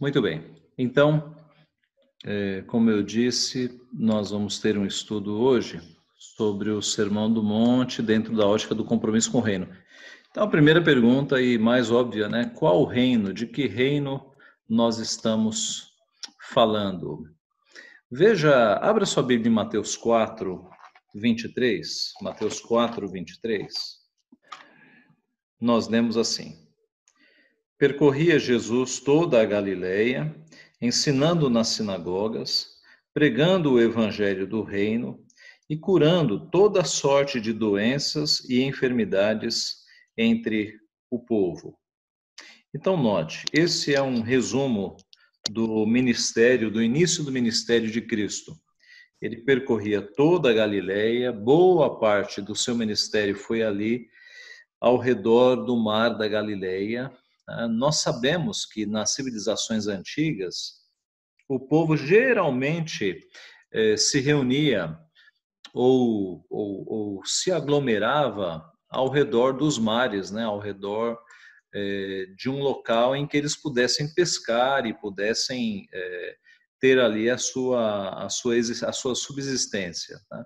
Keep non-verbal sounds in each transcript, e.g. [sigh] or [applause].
Muito bem. Então, é, como eu disse, nós vamos ter um estudo hoje sobre o Sermão do Monte dentro da ótica do compromisso com o reino. Então, a primeira pergunta e mais óbvia, né? Qual reino? De que reino nós estamos falando? Veja, abra sua Bíblia em Mateus 4, 23. Mateus 4, 23. Nós lemos assim: Percorria Jesus toda a Galileia, ensinando nas sinagogas, pregando o evangelho do reino e curando toda sorte de doenças e enfermidades entre o povo. Então, note, esse é um resumo do ministério, do início do ministério de Cristo. Ele percorria toda a Galileia, boa parte do seu ministério foi ali, ao redor do mar da Galileia. Ah, nós sabemos que nas civilizações antigas, o povo geralmente eh, se reunia ou, ou, ou se aglomerava ao redor dos mares, né, ao redor é, de um local em que eles pudessem pescar e pudessem é, ter ali a sua, a sua, a sua subsistência. Tá?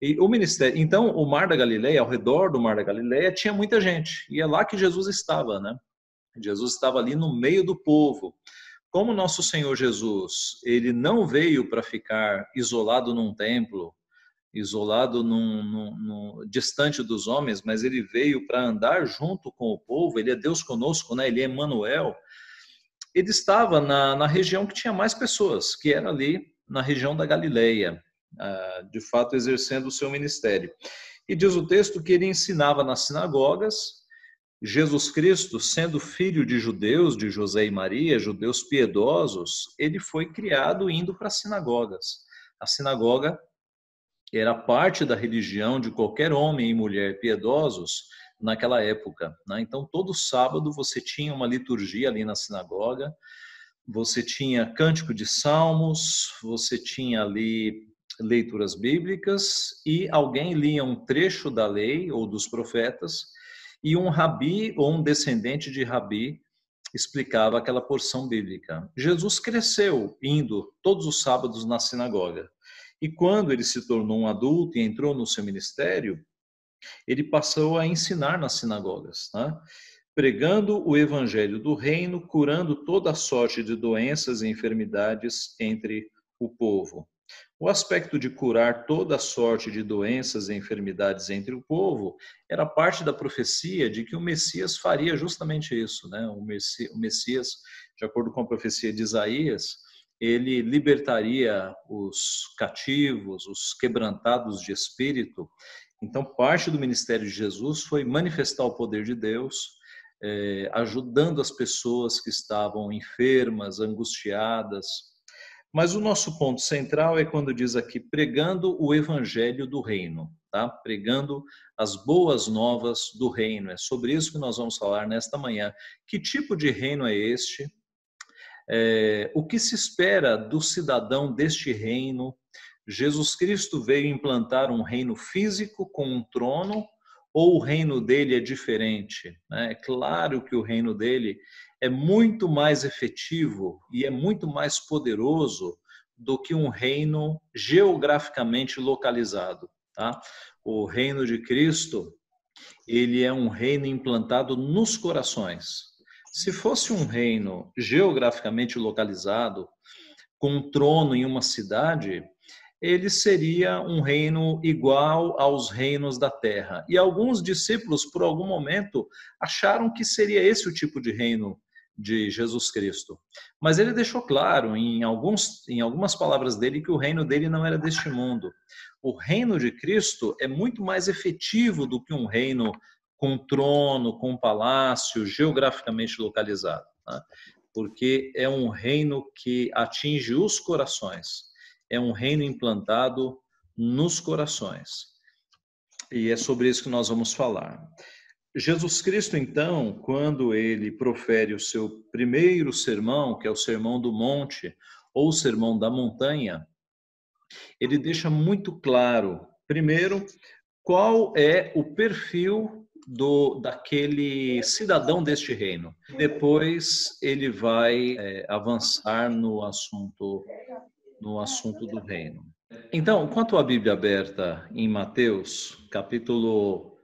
E o ministério, então, o Mar da Galileia, ao redor do Mar da Galileia, tinha muita gente, e é lá que Jesus estava, né? Jesus estava ali no meio do povo. Como nosso Senhor Jesus, ele não veio para ficar isolado num templo, isolado, num, num, num, distante dos homens, mas ele veio para andar junto com o povo, ele é Deus conosco, né? ele é Emmanuel. Ele estava na, na região que tinha mais pessoas, que era ali na região da Galileia, uh, de fato exercendo o seu ministério. E diz o texto que ele ensinava nas sinagogas, Jesus Cristo, sendo filho de judeus, de José e Maria, judeus piedosos, ele foi criado indo para as sinagogas. A sinagoga era parte da religião de qualquer homem e mulher piedosos naquela época. Né? Então, todo sábado você tinha uma liturgia ali na sinagoga, você tinha cântico de salmos, você tinha ali leituras bíblicas e alguém lia um trecho da lei ou dos profetas e um rabi ou um descendente de rabi explicava aquela porção bíblica. Jesus cresceu indo todos os sábados na sinagoga. E quando ele se tornou um adulto e entrou no seu ministério, ele passou a ensinar nas sinagogas, né? pregando o evangelho do reino, curando toda sorte de doenças e enfermidades entre o povo. O aspecto de curar toda sorte de doenças e enfermidades entre o povo era parte da profecia de que o Messias faria justamente isso, né? O Messias, de acordo com a profecia de Isaías, ele libertaria os cativos, os quebrantados de espírito. Então, parte do ministério de Jesus foi manifestar o poder de Deus, eh, ajudando as pessoas que estavam enfermas, angustiadas. Mas o nosso ponto central é quando diz aqui, pregando o evangelho do reino, tá? Pregando as boas novas do reino. É sobre isso que nós vamos falar nesta manhã. Que tipo de reino é este? É, o que se espera do cidadão deste reino? Jesus Cristo veio implantar um reino físico com um trono ou o reino dele é diferente? Né? É claro que o reino dele é muito mais efetivo e é muito mais poderoso do que um reino geograficamente localizado. Tá? O reino de Cristo ele é um reino implantado nos corações. Se fosse um reino geograficamente localizado, com um trono em uma cidade, ele seria um reino igual aos reinos da terra. E alguns discípulos, por algum momento, acharam que seria esse o tipo de reino de Jesus Cristo. Mas ele deixou claro em, alguns, em algumas palavras dele que o reino dele não era deste mundo. O reino de Cristo é muito mais efetivo do que um reino com trono, com palácio, geograficamente localizado, tá? porque é um reino que atinge os corações, é um reino implantado nos corações. E é sobre isso que nós vamos falar. Jesus Cristo, então, quando ele profere o seu primeiro sermão, que é o Sermão do Monte, ou o Sermão da Montanha, ele deixa muito claro, primeiro, qual é o perfil do daquele cidadão deste reino. Depois ele vai é, avançar no assunto no assunto do reino. Então, quanto à Bíblia aberta em Mateus, capítulo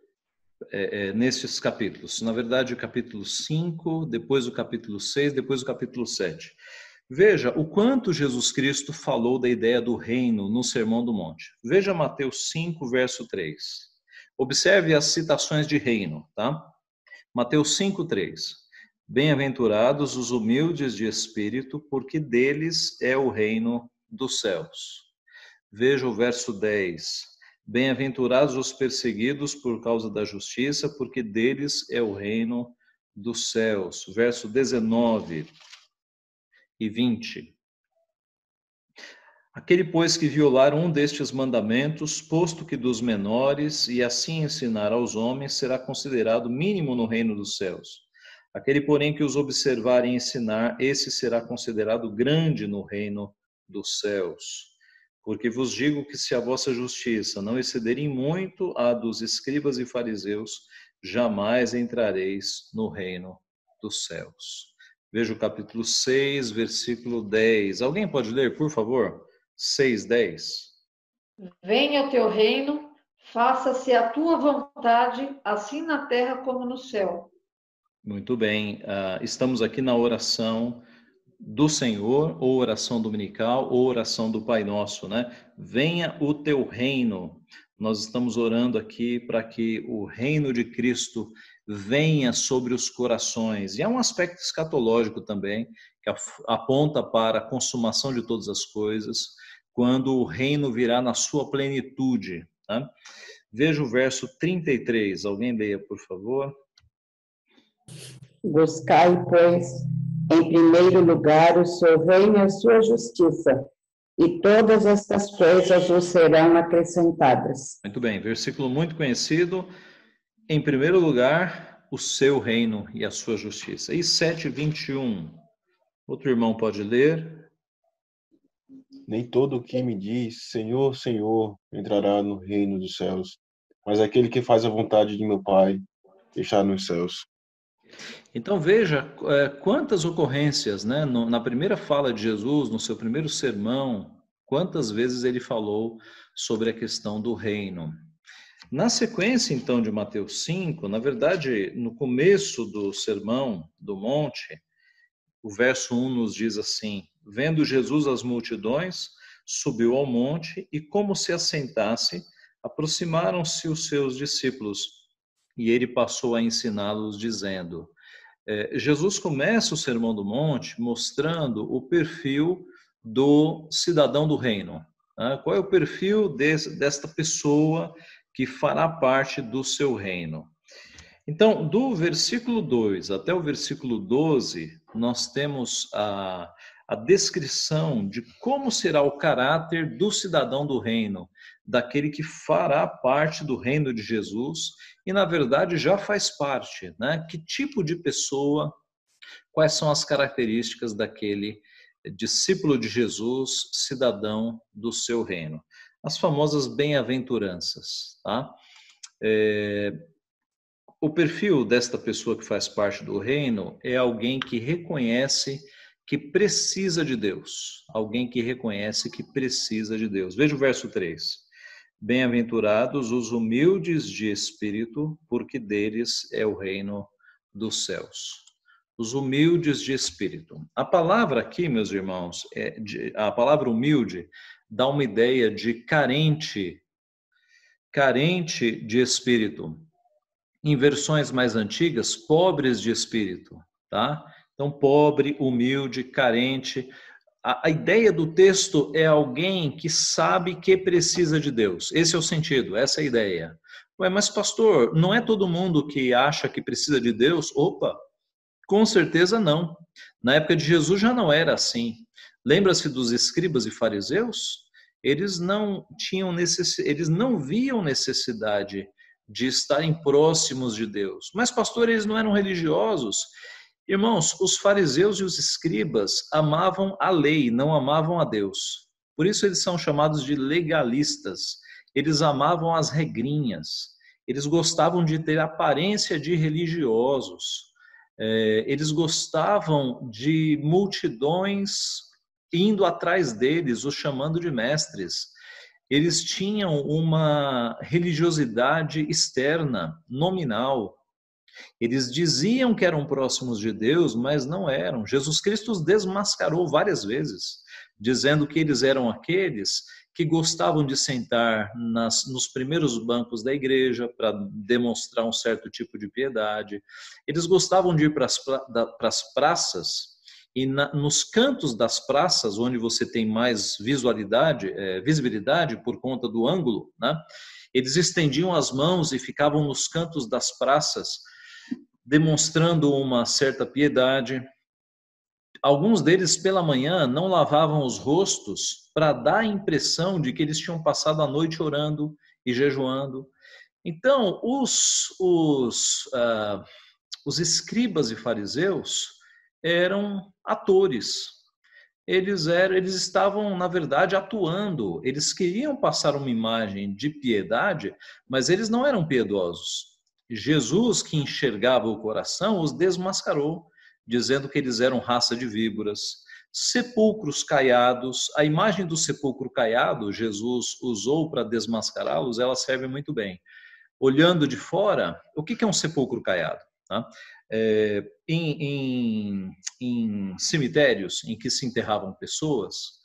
é, é, nesses capítulos, na verdade, o capítulo 5, depois o capítulo 6, depois o capítulo 7. Veja o quanto Jesus Cristo falou da ideia do reino no Sermão do Monte. Veja Mateus 5, verso 3. Observe as citações de reino, tá? Mateus 5, 3. Bem-aventurados os humildes de espírito, porque deles é o reino dos céus. Veja o verso 10. Bem-aventurados os perseguidos por causa da justiça, porque deles é o reino dos céus. Verso 19 e 20. Aquele, pois, que violar um destes mandamentos, posto que dos menores, e assim ensinar aos homens, será considerado mínimo no reino dos céus. Aquele, porém, que os observar e ensinar, esse será considerado grande no reino dos céus. Porque vos digo que se a vossa justiça não excederem muito a dos escribas e fariseus, jamais entrareis no reino dos céus. Veja o capítulo 6, versículo 10. Alguém pode ler, por favor? 6, 10. Venha o teu reino, faça-se a tua vontade, assim na terra como no céu. Muito bem. Uh, estamos aqui na oração do Senhor, ou oração dominical, ou oração do Pai Nosso, né? Venha o teu reino. Nós estamos orando aqui para que o reino de Cristo venha sobre os corações. E há um aspecto escatológico também, que aponta para a consumação de todas as coisas, quando o reino virá na sua plenitude. Tá? Veja o verso 33. Alguém leia, por favor. Buscai, pois, em primeiro lugar o seu reino e a sua justiça, e todas estas coisas vos serão acrescentadas. Muito bem, versículo muito conhecido. Em primeiro lugar, o seu reino e a sua justiça. E 7:21. Outro irmão pode ler. Nem todo o que me diz, Senhor, Senhor, entrará no reino dos céus, mas aquele que faz a vontade de meu Pai está nos céus. Então veja é, quantas ocorrências, né? na primeira fala de Jesus, no seu primeiro sermão, quantas vezes ele falou sobre a questão do reino. Na sequência, então, de Mateus 5, na verdade, no começo do sermão do monte, o verso 1 nos diz assim: Vendo Jesus as multidões, subiu ao monte e, como se assentasse, aproximaram-se os seus discípulos e ele passou a ensiná-los, dizendo: é, Jesus começa o Sermão do Monte mostrando o perfil do cidadão do reino. Né? Qual é o perfil desta pessoa que fará parte do seu reino? Então, do versículo 2 até o versículo 12, nós temos a, a descrição de como será o caráter do cidadão do reino, daquele que fará parte do reino de Jesus e, na verdade, já faz parte. Né? Que tipo de pessoa, quais são as características daquele discípulo de Jesus, cidadão do seu reino? As famosas bem-aventuranças. Tá? É, o perfil desta pessoa que faz parte do reino é alguém que reconhece que precisa de Deus, alguém que reconhece que precisa de Deus. Veja o verso 3. Bem-aventurados os humildes de espírito, porque deles é o reino dos céus. Os humildes de espírito. A palavra aqui, meus irmãos, é de, a palavra humilde dá uma ideia de carente, carente de espírito. Em versões mais antigas, pobres de espírito, tá? Então, pobre, humilde, carente, a, a, ideia do texto é alguém que sabe que precisa de Deus. Esse é o sentido, essa é a ideia. Ué, mas pastor, não é todo mundo que acha que precisa de Deus? Opa, com certeza não. Na época de Jesus já não era assim. Lembra-se dos escribas e fariseus? Eles não tinham necess... eles não viam necessidade de estarem próximos de Deus. Mas pastor, eles não eram religiosos. Irmãos, os fariseus e os escribas amavam a lei, não amavam a Deus. Por isso eles são chamados de legalistas. Eles amavam as regrinhas. eles gostavam de ter aparência de religiosos, é, eles gostavam de multidões indo atrás deles, os chamando de mestres. Eles tinham uma religiosidade externa, nominal. Eles diziam que eram próximos de Deus, mas não eram. Jesus Cristo os desmascarou várias vezes, dizendo que eles eram aqueles que gostavam de sentar nas, nos primeiros bancos da igreja para demonstrar um certo tipo de piedade. Eles gostavam de ir para as praças e na, nos cantos das praças, onde você tem mais visualidade, é, visibilidade por conta do ângulo, né? eles estendiam as mãos e ficavam nos cantos das praças, demonstrando uma certa piedade. Alguns deles, pela manhã, não lavavam os rostos para dar a impressão de que eles tinham passado a noite orando e jejuando. Então, os, os, uh, os escribas e fariseus eram atores. Eles eram, eles estavam, na verdade, atuando. Eles queriam passar uma imagem de piedade, mas eles não eram piedosos. Jesus, que enxergava o coração, os desmascarou, dizendo que eles eram raça de víboras, sepulcros caiados. A imagem do sepulcro caiado, Jesus usou para desmascará-los, ela serve muito bem. Olhando de fora, o que é um sepulcro caiado? Tá? É, em, em, em cemitérios em que se enterravam pessoas,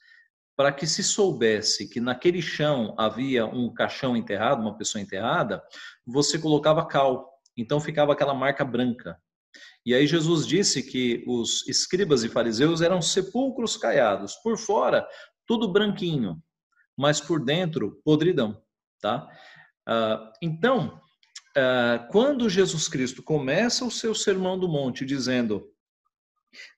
para que se soubesse que naquele chão havia um caixão enterrado, uma pessoa enterrada, você colocava cal. Então ficava aquela marca branca. E aí Jesus disse que os escribas e fariseus eram sepulcros caiados. Por fora, tudo branquinho, mas por dentro, podridão. Tá? Ah, então, ah, quando Jesus Cristo começa o seu sermão do monte dizendo: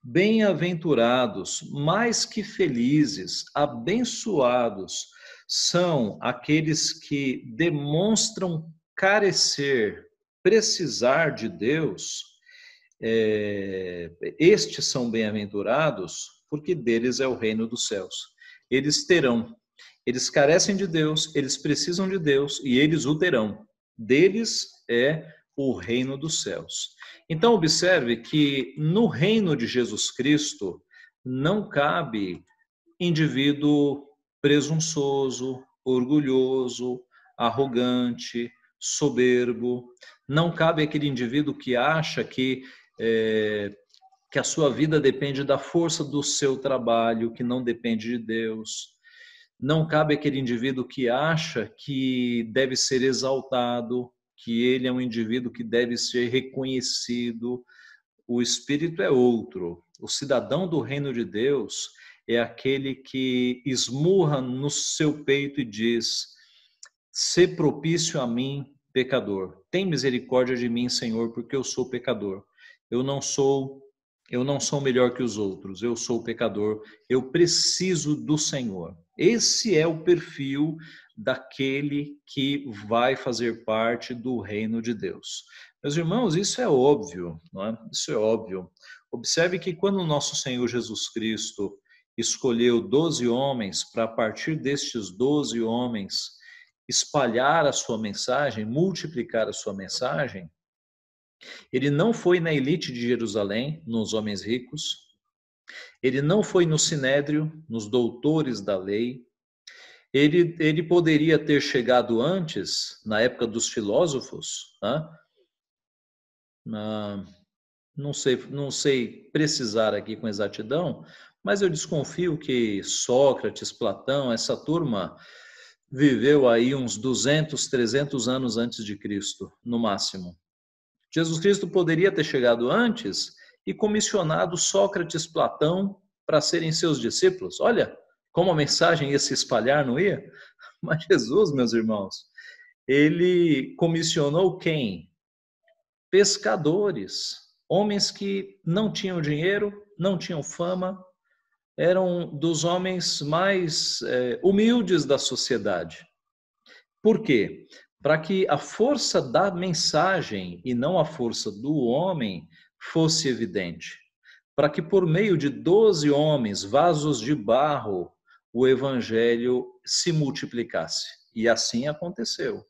Bem-aventurados, mais que felizes, abençoados são aqueles que demonstram carecer, precisar de Deus, é, estes são bem-aventurados, porque deles é o reino dos céus. Eles terão, eles carecem de Deus, eles precisam de Deus e eles o terão deles é o reino dos céus. Então, observe que no reino de Jesus Cristo não cabe indivíduo presunçoso, orgulhoso, arrogante, soberbo. Não cabe aquele indivíduo que acha que, é, que a sua vida depende da força do seu trabalho, que não depende de Deus. Não cabe aquele indivíduo que acha que deve ser exaltado, que ele é um indivíduo que deve ser reconhecido. O espírito é outro. O cidadão do reino de Deus é aquele que esmurra no seu peito e diz: "Se propício a mim, pecador. Tem misericórdia de mim, Senhor, porque eu sou pecador. Eu não sou eu não sou melhor que os outros, eu sou pecador, eu preciso do Senhor. Esse é o perfil daquele que vai fazer parte do reino de Deus. Meus irmãos, isso é óbvio, não é? Isso é óbvio. Observe que quando o nosso Senhor Jesus Cristo escolheu doze homens para, a partir destes doze homens, espalhar a sua mensagem, multiplicar a sua mensagem, ele não foi na elite de Jerusalém, nos homens ricos, ele não foi no sinédrio, nos doutores da lei. Ele, ele poderia ter chegado antes, na época dos filósofos, né? não, sei, não sei precisar aqui com exatidão, mas eu desconfio que Sócrates, Platão, essa turma viveu aí uns 200, 300 anos antes de Cristo, no máximo. Jesus Cristo poderia ter chegado antes e comissionado Sócrates, Platão para serem seus discípulos. Olha como a mensagem ia se espalhar, não ia? [laughs] Mas Jesus, meus irmãos, ele comissionou quem? Pescadores, homens que não tinham dinheiro, não tinham fama, eram dos homens mais é, humildes da sociedade. Por quê? Para que a força da mensagem e não a força do homem fosse evidente, para que por meio de doze homens, vasos de barro, o evangelho se multiplicasse. E assim aconteceu.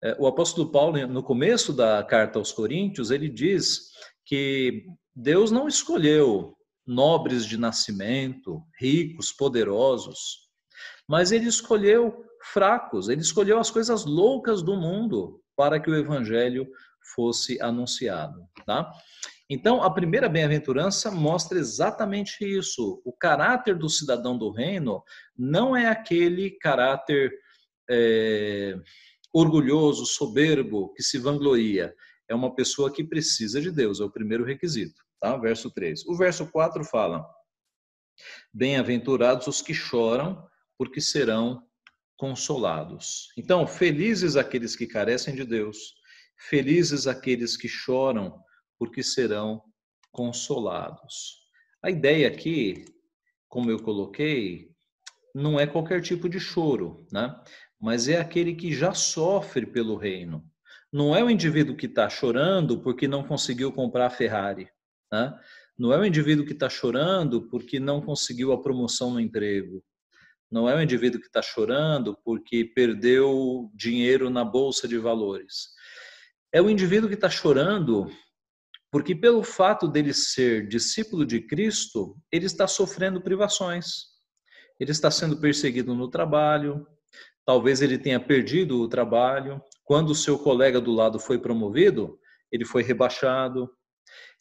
É, o apóstolo Paulo, no começo da carta aos Coríntios, ele diz que Deus não escolheu nobres de nascimento, ricos, poderosos, mas ele escolheu fracos, ele escolheu as coisas loucas do mundo para que o evangelho fosse anunciado, tá? Então, a primeira bem-aventurança mostra exatamente isso. O caráter do cidadão do reino não é aquele caráter é, orgulhoso, soberbo, que se vangloria. É uma pessoa que precisa de Deus, é o primeiro requisito. Tá? Verso 3. O verso 4 fala: Bem-aventurados os que choram, porque serão consolados. Então, felizes aqueles que carecem de Deus, felizes aqueles que choram, porque serão consolados. A ideia aqui, como eu coloquei, não é qualquer tipo de choro, né? mas é aquele que já sofre pelo reino. Não é o indivíduo que está chorando porque não conseguiu comprar a Ferrari. Né? Não é o indivíduo que está chorando porque não conseguiu a promoção no emprego. Não é o indivíduo que está chorando porque perdeu dinheiro na bolsa de valores. É o indivíduo que está chorando porque pelo fato dele ser discípulo de Cristo, ele está sofrendo privações. Ele está sendo perseguido no trabalho, talvez ele tenha perdido o trabalho. Quando o seu colega do lado foi promovido, ele foi rebaixado.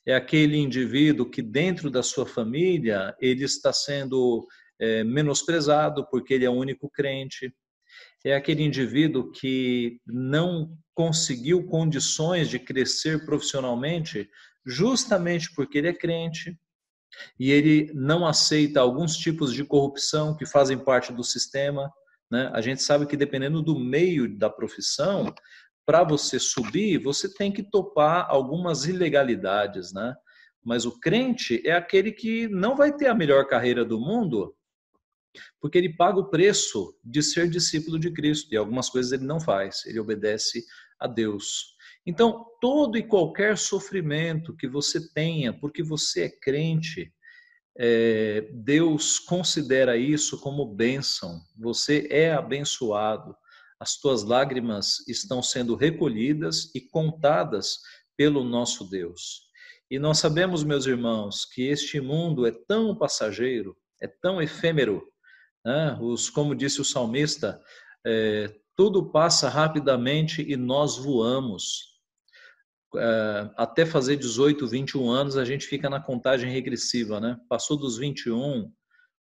É aquele indivíduo que dentro da sua família ele está sendo é, menosprezado porque ele é o único crente. É aquele indivíduo que não conseguiu condições de crescer profissionalmente justamente porque ele é crente e ele não aceita alguns tipos de corrupção que fazem parte do sistema. Né? A gente sabe que dependendo do meio da profissão, para você subir, você tem que topar algumas ilegalidades, né? Mas o crente é aquele que não vai ter a melhor carreira do mundo, porque ele paga o preço de ser discípulo de Cristo e algumas coisas ele não faz, ele obedece a Deus. Então, todo e qualquer sofrimento que você tenha, porque você é crente, é, Deus considera isso como bênção. Você é abençoado. As tuas lágrimas estão sendo recolhidas e contadas pelo nosso Deus. E nós sabemos, meus irmãos, que este mundo é tão passageiro, é tão efêmero. Né? Os, como disse o salmista, é, tudo passa rapidamente e nós voamos. É, até fazer 18, 21 anos, a gente fica na contagem regressiva, né? Passou dos 21,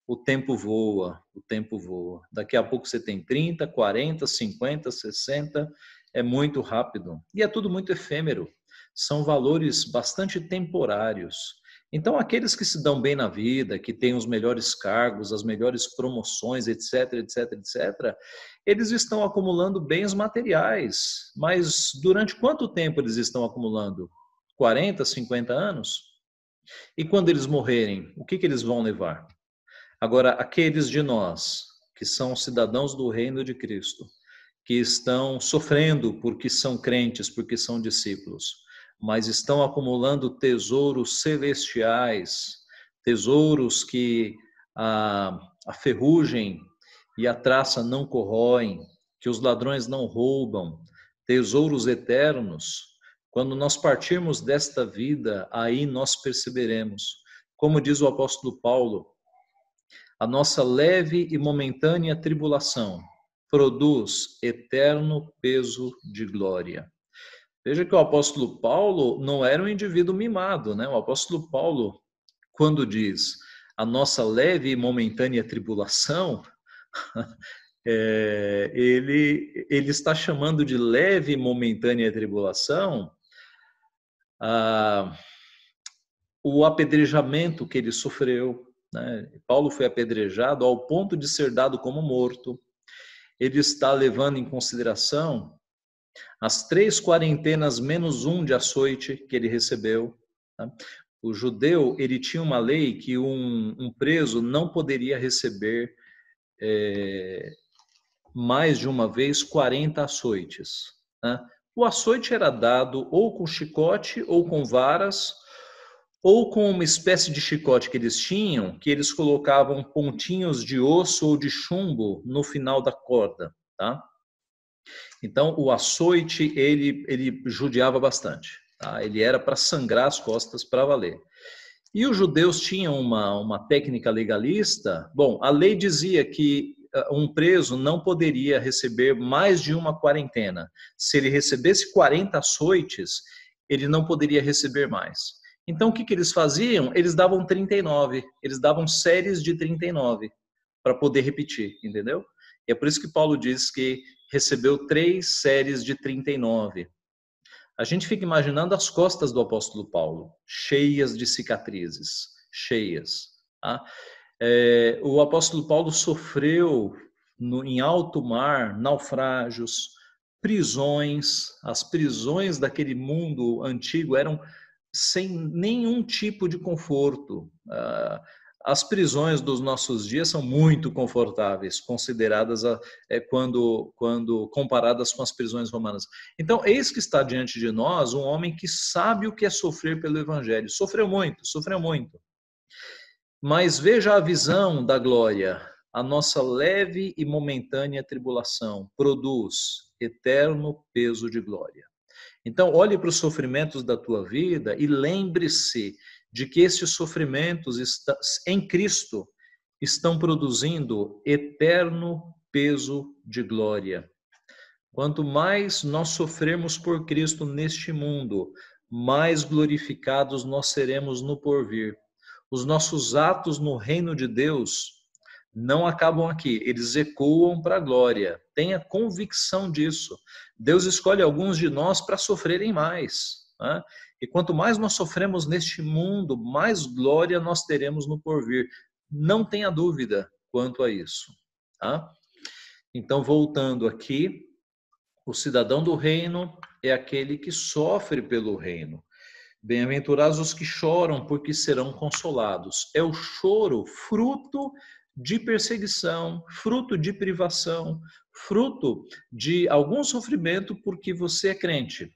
o tempo voa, o tempo voa. Daqui a pouco você tem 30, 40, 50, 60, é muito rápido. E é tudo muito efêmero. São valores bastante temporários. Então, aqueles que se dão bem na vida, que têm os melhores cargos, as melhores promoções, etc, etc, etc, eles estão acumulando bens materiais. Mas durante quanto tempo eles estão acumulando? 40, 50 anos? E quando eles morrerem, o que, que eles vão levar? Agora, aqueles de nós que são cidadãos do reino de Cristo, que estão sofrendo porque são crentes, porque são discípulos, mas estão acumulando tesouros celestiais, tesouros que a, a ferrugem e a traça não corroem, que os ladrões não roubam, tesouros eternos. Quando nós partirmos desta vida, aí nós perceberemos, como diz o apóstolo Paulo, a nossa leve e momentânea tribulação produz eterno peso de glória. Veja que o apóstolo Paulo não era um indivíduo mimado, né? O apóstolo Paulo, quando diz a nossa leve e momentânea tribulação, [laughs] é, ele, ele está chamando de leve e momentânea tribulação o apedrejamento que ele sofreu. Né? Paulo foi apedrejado ao ponto de ser dado como morto. Ele está levando em consideração as três quarentenas menos um de açoite que ele recebeu. Tá? O judeu ele tinha uma lei que um, um preso não poderia receber é, mais de uma vez 40 açoites. Né? O açoite era dado ou com chicote ou com varas ou com uma espécie de chicote que eles tinham, que eles colocavam pontinhos de osso ou de chumbo no final da corda, tá? Então, o açoite, ele, ele judiava bastante. Tá? Ele era para sangrar as costas para valer. E os judeus tinham uma, uma técnica legalista. Bom, a lei dizia que uh, um preso não poderia receber mais de uma quarentena. Se ele recebesse 40 açoites, ele não poderia receber mais. Então, o que, que eles faziam? Eles davam 39, eles davam séries de 39 para poder repetir, entendeu? E é por isso que Paulo diz que recebeu três séries de 39. A gente fica imaginando as costas do apóstolo Paulo, cheias de cicatrizes, cheias. Tá? É, o apóstolo Paulo sofreu no, em alto mar naufrágios, prisões. As prisões daquele mundo antigo eram sem nenhum tipo de conforto. Ah, as prisões dos nossos dias são muito confortáveis, consideradas é, quando, quando comparadas com as prisões romanas. Então, eis que está diante de nós um homem que sabe o que é sofrer pelo Evangelho. Sofreu muito, sofreu muito. Mas veja a visão da glória. A nossa leve e momentânea tribulação produz eterno peso de glória. Então, olhe para os sofrimentos da tua vida e lembre-se de que esses sofrimentos em Cristo estão produzindo eterno peso de glória. Quanto mais nós sofrermos por Cristo neste mundo, mais glorificados nós seremos no porvir. Os nossos atos no reino de Deus não acabam aqui, eles ecoam para a glória. Tenha convicção disso. Deus escolhe alguns de nós para sofrerem mais. Né? E quanto mais nós sofremos neste mundo, mais glória nós teremos no porvir. Não tenha dúvida quanto a isso. Tá? Então, voltando aqui, o cidadão do reino é aquele que sofre pelo reino. Bem-aventurados os que choram, porque serão consolados. É o choro fruto de perseguição, fruto de privação, fruto de algum sofrimento porque você é crente.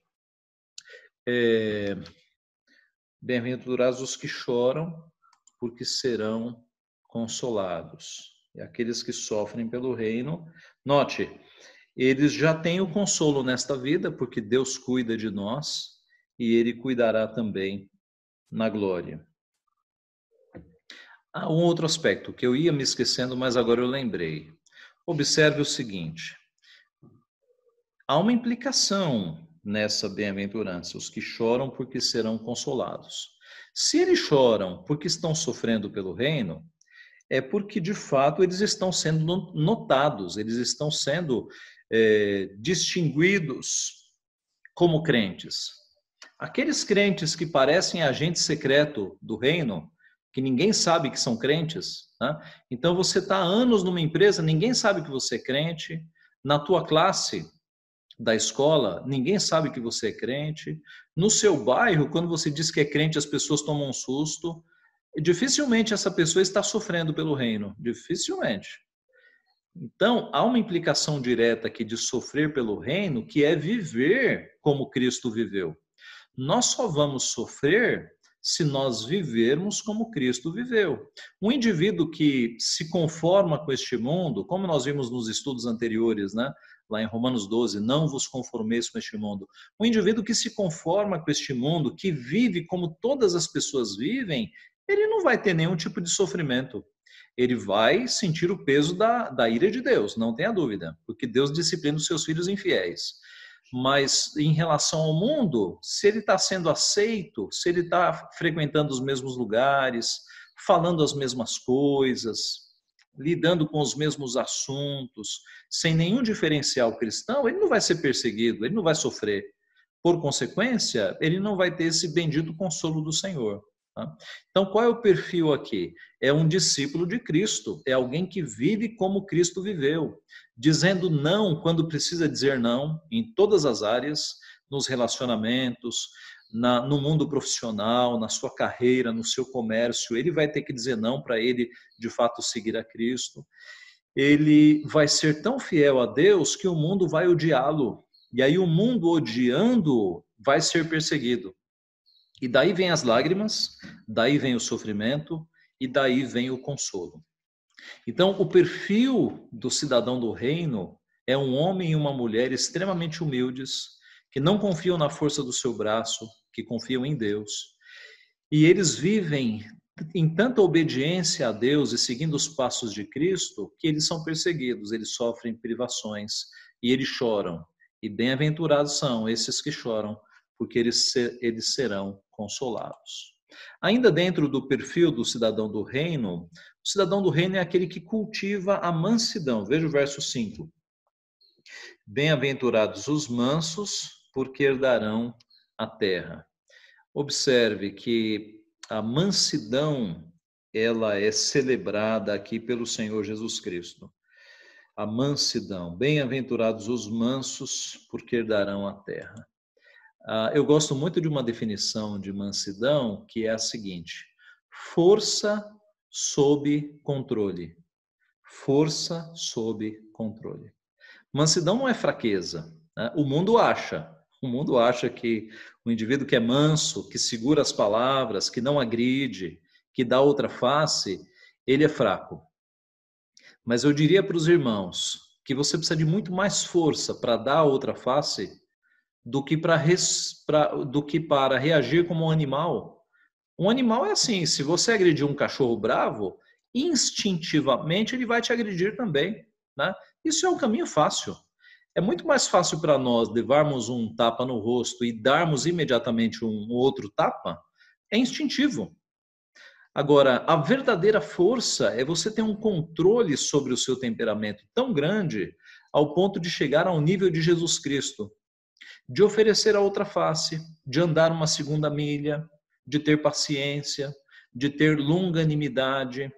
É, Bem-aventurados os que choram, porque serão consolados. E aqueles que sofrem pelo reino, note, eles já têm o consolo nesta vida, porque Deus cuida de nós e Ele cuidará também na glória. Há um outro aspecto que eu ia me esquecendo, mas agora eu lembrei. Observe o seguinte: há uma implicação nessa bem-aventurança, os que choram porque serão consolados. Se eles choram porque estão sofrendo pelo reino, é porque de fato eles estão sendo notados, eles estão sendo é, distinguidos como crentes. Aqueles crentes que parecem agente secreto do reino, que ninguém sabe que são crentes, né? então você está anos numa empresa, ninguém sabe que você é crente, na tua classe da escola, ninguém sabe que você é crente. No seu bairro, quando você diz que é crente, as pessoas tomam um susto. Dificilmente essa pessoa está sofrendo pelo reino, dificilmente. Então, há uma implicação direta aqui de sofrer pelo reino, que é viver como Cristo viveu. Nós só vamos sofrer se nós vivermos como Cristo viveu. Um indivíduo que se conforma com este mundo, como nós vimos nos estudos anteriores, né? Lá em Romanos 12, não vos conformeis com este mundo. Um indivíduo que se conforma com este mundo, que vive como todas as pessoas vivem, ele não vai ter nenhum tipo de sofrimento. Ele vai sentir o peso da, da ira de Deus, não tenha dúvida, porque Deus disciplina os seus filhos infiéis. Mas em relação ao mundo, se ele está sendo aceito, se ele está frequentando os mesmos lugares, falando as mesmas coisas, lidando com os mesmos assuntos, sem nenhum diferencial cristão, ele não vai ser perseguido, ele não vai sofrer. Por consequência, ele não vai ter esse bendito consolo do Senhor. Tá? Então, qual é o perfil aqui? É um discípulo de Cristo, é alguém que vive como Cristo viveu, dizendo não quando precisa dizer não, em todas as áreas, nos relacionamentos, na, no mundo profissional, na sua carreira, no seu comércio, ele vai ter que dizer não para ele de fato seguir a Cristo. Ele vai ser tão fiel a Deus que o mundo vai odiá-lo. E aí o mundo odiando vai ser perseguido. E daí vem as lágrimas, daí vem o sofrimento e daí vem o consolo. Então, o perfil do cidadão do reino é um homem e uma mulher extremamente humildes, que não confiam na força do seu braço, que confiam em Deus. E eles vivem em tanta obediência a Deus e seguindo os passos de Cristo, que eles são perseguidos, eles sofrem privações e eles choram. E bem-aventurados são esses que choram, porque eles, eles serão consolados. Ainda dentro do perfil do cidadão do reino, o cidadão do reino é aquele que cultiva a mansidão. Veja o verso 5. Bem-aventurados os mansos, porque herdarão a terra. Observe que a mansidão ela é celebrada aqui pelo Senhor Jesus Cristo. A mansidão, bem-aventurados os mansos, porque herdarão a terra. Ah, eu gosto muito de uma definição de mansidão que é a seguinte: força sob controle. Força sob controle. Mansidão não é fraqueza. Né? O mundo acha. O mundo acha que o indivíduo que é manso, que segura as palavras, que não agride, que dá outra face, ele é fraco. Mas eu diria para os irmãos que você precisa de muito mais força para dar outra face do que para do que para reagir como um animal. Um animal é assim, se você agredir um cachorro bravo, instintivamente ele vai te agredir também, né? Isso é um caminho fácil. É muito mais fácil para nós levarmos um tapa no rosto e darmos imediatamente um outro tapa, é instintivo. Agora, a verdadeira força é você ter um controle sobre o seu temperamento tão grande ao ponto de chegar ao nível de Jesus Cristo de oferecer a outra face, de andar uma segunda milha, de ter paciência, de ter longanimidade,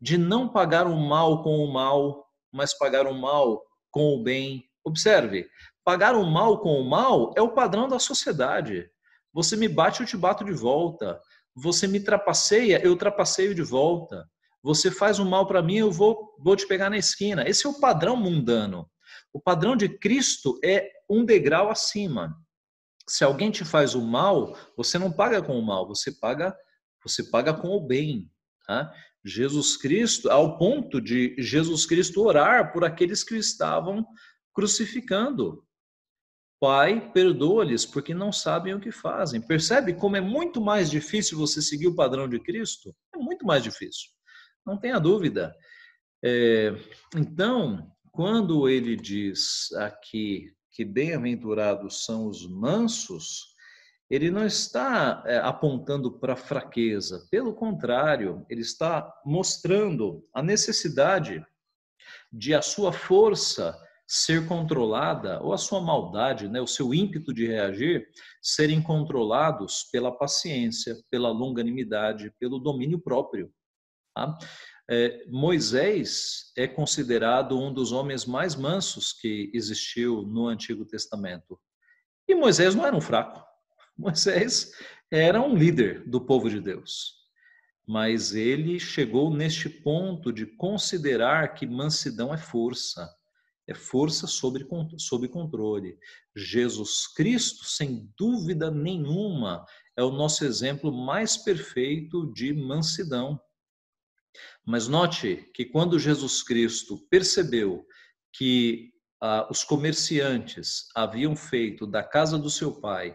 de não pagar o mal com o mal, mas pagar o mal com o bem. Observe, pagar o mal com o mal é o padrão da sociedade. Você me bate, eu te bato de volta. Você me trapaceia, eu trapaceio de volta. Você faz o mal para mim, eu vou, vou te pegar na esquina. Esse é o padrão mundano. O padrão de Cristo é um degrau acima. Se alguém te faz o mal, você não paga com o mal, você paga, você paga com o bem. Tá? Jesus Cristo, ao ponto de Jesus Cristo orar por aqueles que estavam crucificando. Pai, perdoa-lhes, porque não sabem o que fazem. Percebe como é muito mais difícil você seguir o padrão de Cristo? É muito mais difícil, não tenha dúvida. É, então, quando ele diz aqui que bem-aventurados são os mansos, ele não está é, apontando para fraqueza, pelo contrário, ele está mostrando a necessidade de a sua força ser controlada, ou a sua maldade, né, o seu ímpeto de reagir, serem controlados pela paciência, pela longanimidade, pelo domínio próprio. Tá? É, Moisés é considerado um dos homens mais mansos que existiu no Antigo Testamento. E Moisés não era um fraco. [laughs] Moisés era um líder do povo de Deus. Mas ele chegou neste ponto de considerar que mansidão é força, é força sobre, sobre controle. Jesus Cristo, sem dúvida nenhuma, é o nosso exemplo mais perfeito de mansidão. Mas note que quando Jesus Cristo percebeu que ah, os comerciantes haviam feito da casa do seu pai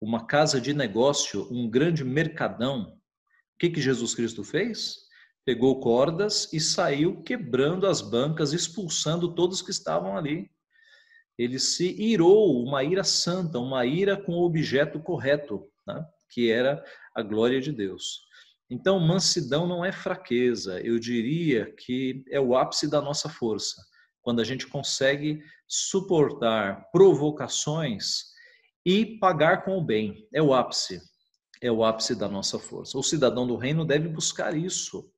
uma casa de negócio, um grande mercadão, o que, que Jesus Cristo fez? Pegou cordas e saiu quebrando as bancas, expulsando todos que estavam ali. Ele se irou, uma ira santa, uma ira com o objeto correto, né? que era a glória de Deus. Então, mansidão não é fraqueza, eu diria que é o ápice da nossa força, quando a gente consegue suportar provocações e pagar com o bem. É o ápice, é o ápice da nossa força. O cidadão do reino deve buscar isso.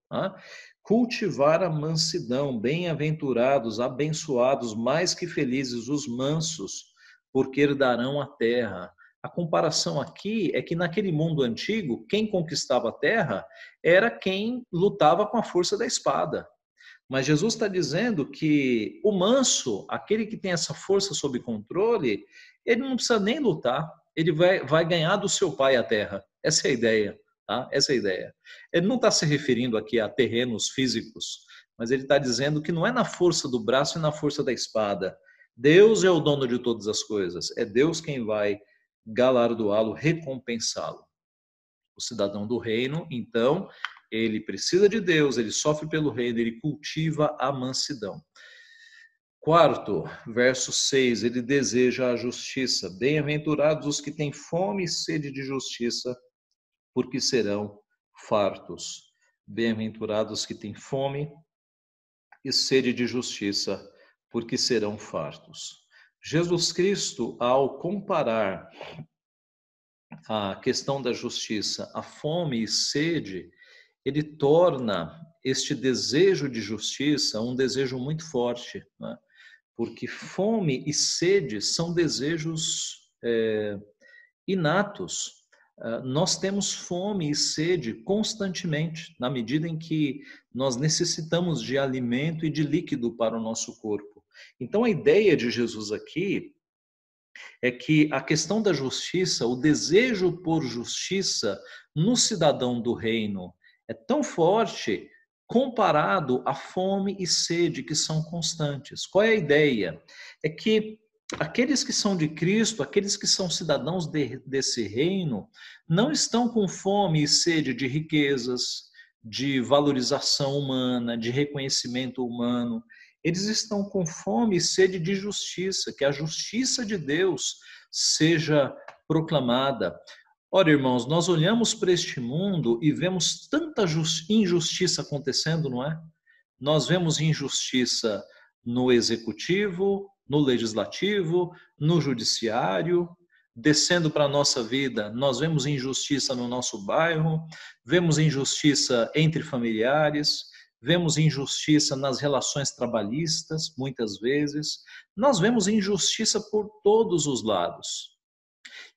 Cultivar a mansidão, bem-aventurados, abençoados, mais que felizes os mansos, porque herdarão a terra. A comparação aqui é que naquele mundo antigo, quem conquistava a terra era quem lutava com a força da espada. Mas Jesus está dizendo que o manso, aquele que tem essa força sob controle, ele não precisa nem lutar, ele vai, vai ganhar do seu pai a terra. Essa é a ideia. Tá? Essa é a ideia. Ele não está se referindo aqui a terrenos físicos, mas ele está dizendo que não é na força do braço e na força da espada, Deus é o dono de todas as coisas, é Deus quem vai galardoá-lo, recompensá-lo. O cidadão do reino, então, ele precisa de Deus, ele sofre pelo reino, ele cultiva a mansidão. Quarto, verso 6, ele deseja a justiça. Bem-aventurados os que têm fome e sede de justiça, porque serão fartos. Bem-aventurados que têm fome e sede de justiça, porque serão fartos. Jesus Cristo, ao comparar a questão da justiça, a fome e sede, ele torna este desejo de justiça um desejo muito forte. Né? porque fome e sede são desejos é, inatos. Uh, nós temos fome e sede constantemente, na medida em que nós necessitamos de alimento e de líquido para o nosso corpo. Então, a ideia de Jesus aqui é que a questão da justiça, o desejo por justiça no cidadão do reino é tão forte comparado à fome e sede que são constantes. Qual é a ideia? É que aqueles que são de Cristo, aqueles que são cidadãos de, desse reino, não estão com fome e sede de riquezas, de valorização humana, de reconhecimento humano. Eles estão com fome e sede de justiça, que a justiça de Deus seja proclamada. Ora, irmãos, nós olhamos para este mundo e vemos tanta injustiça acontecendo, não é? Nós vemos injustiça no executivo, no legislativo, no judiciário, descendo para a nossa vida, nós vemos injustiça no nosso bairro, vemos injustiça entre familiares, vemos injustiça nas relações trabalhistas, muitas vezes, nós vemos injustiça por todos os lados.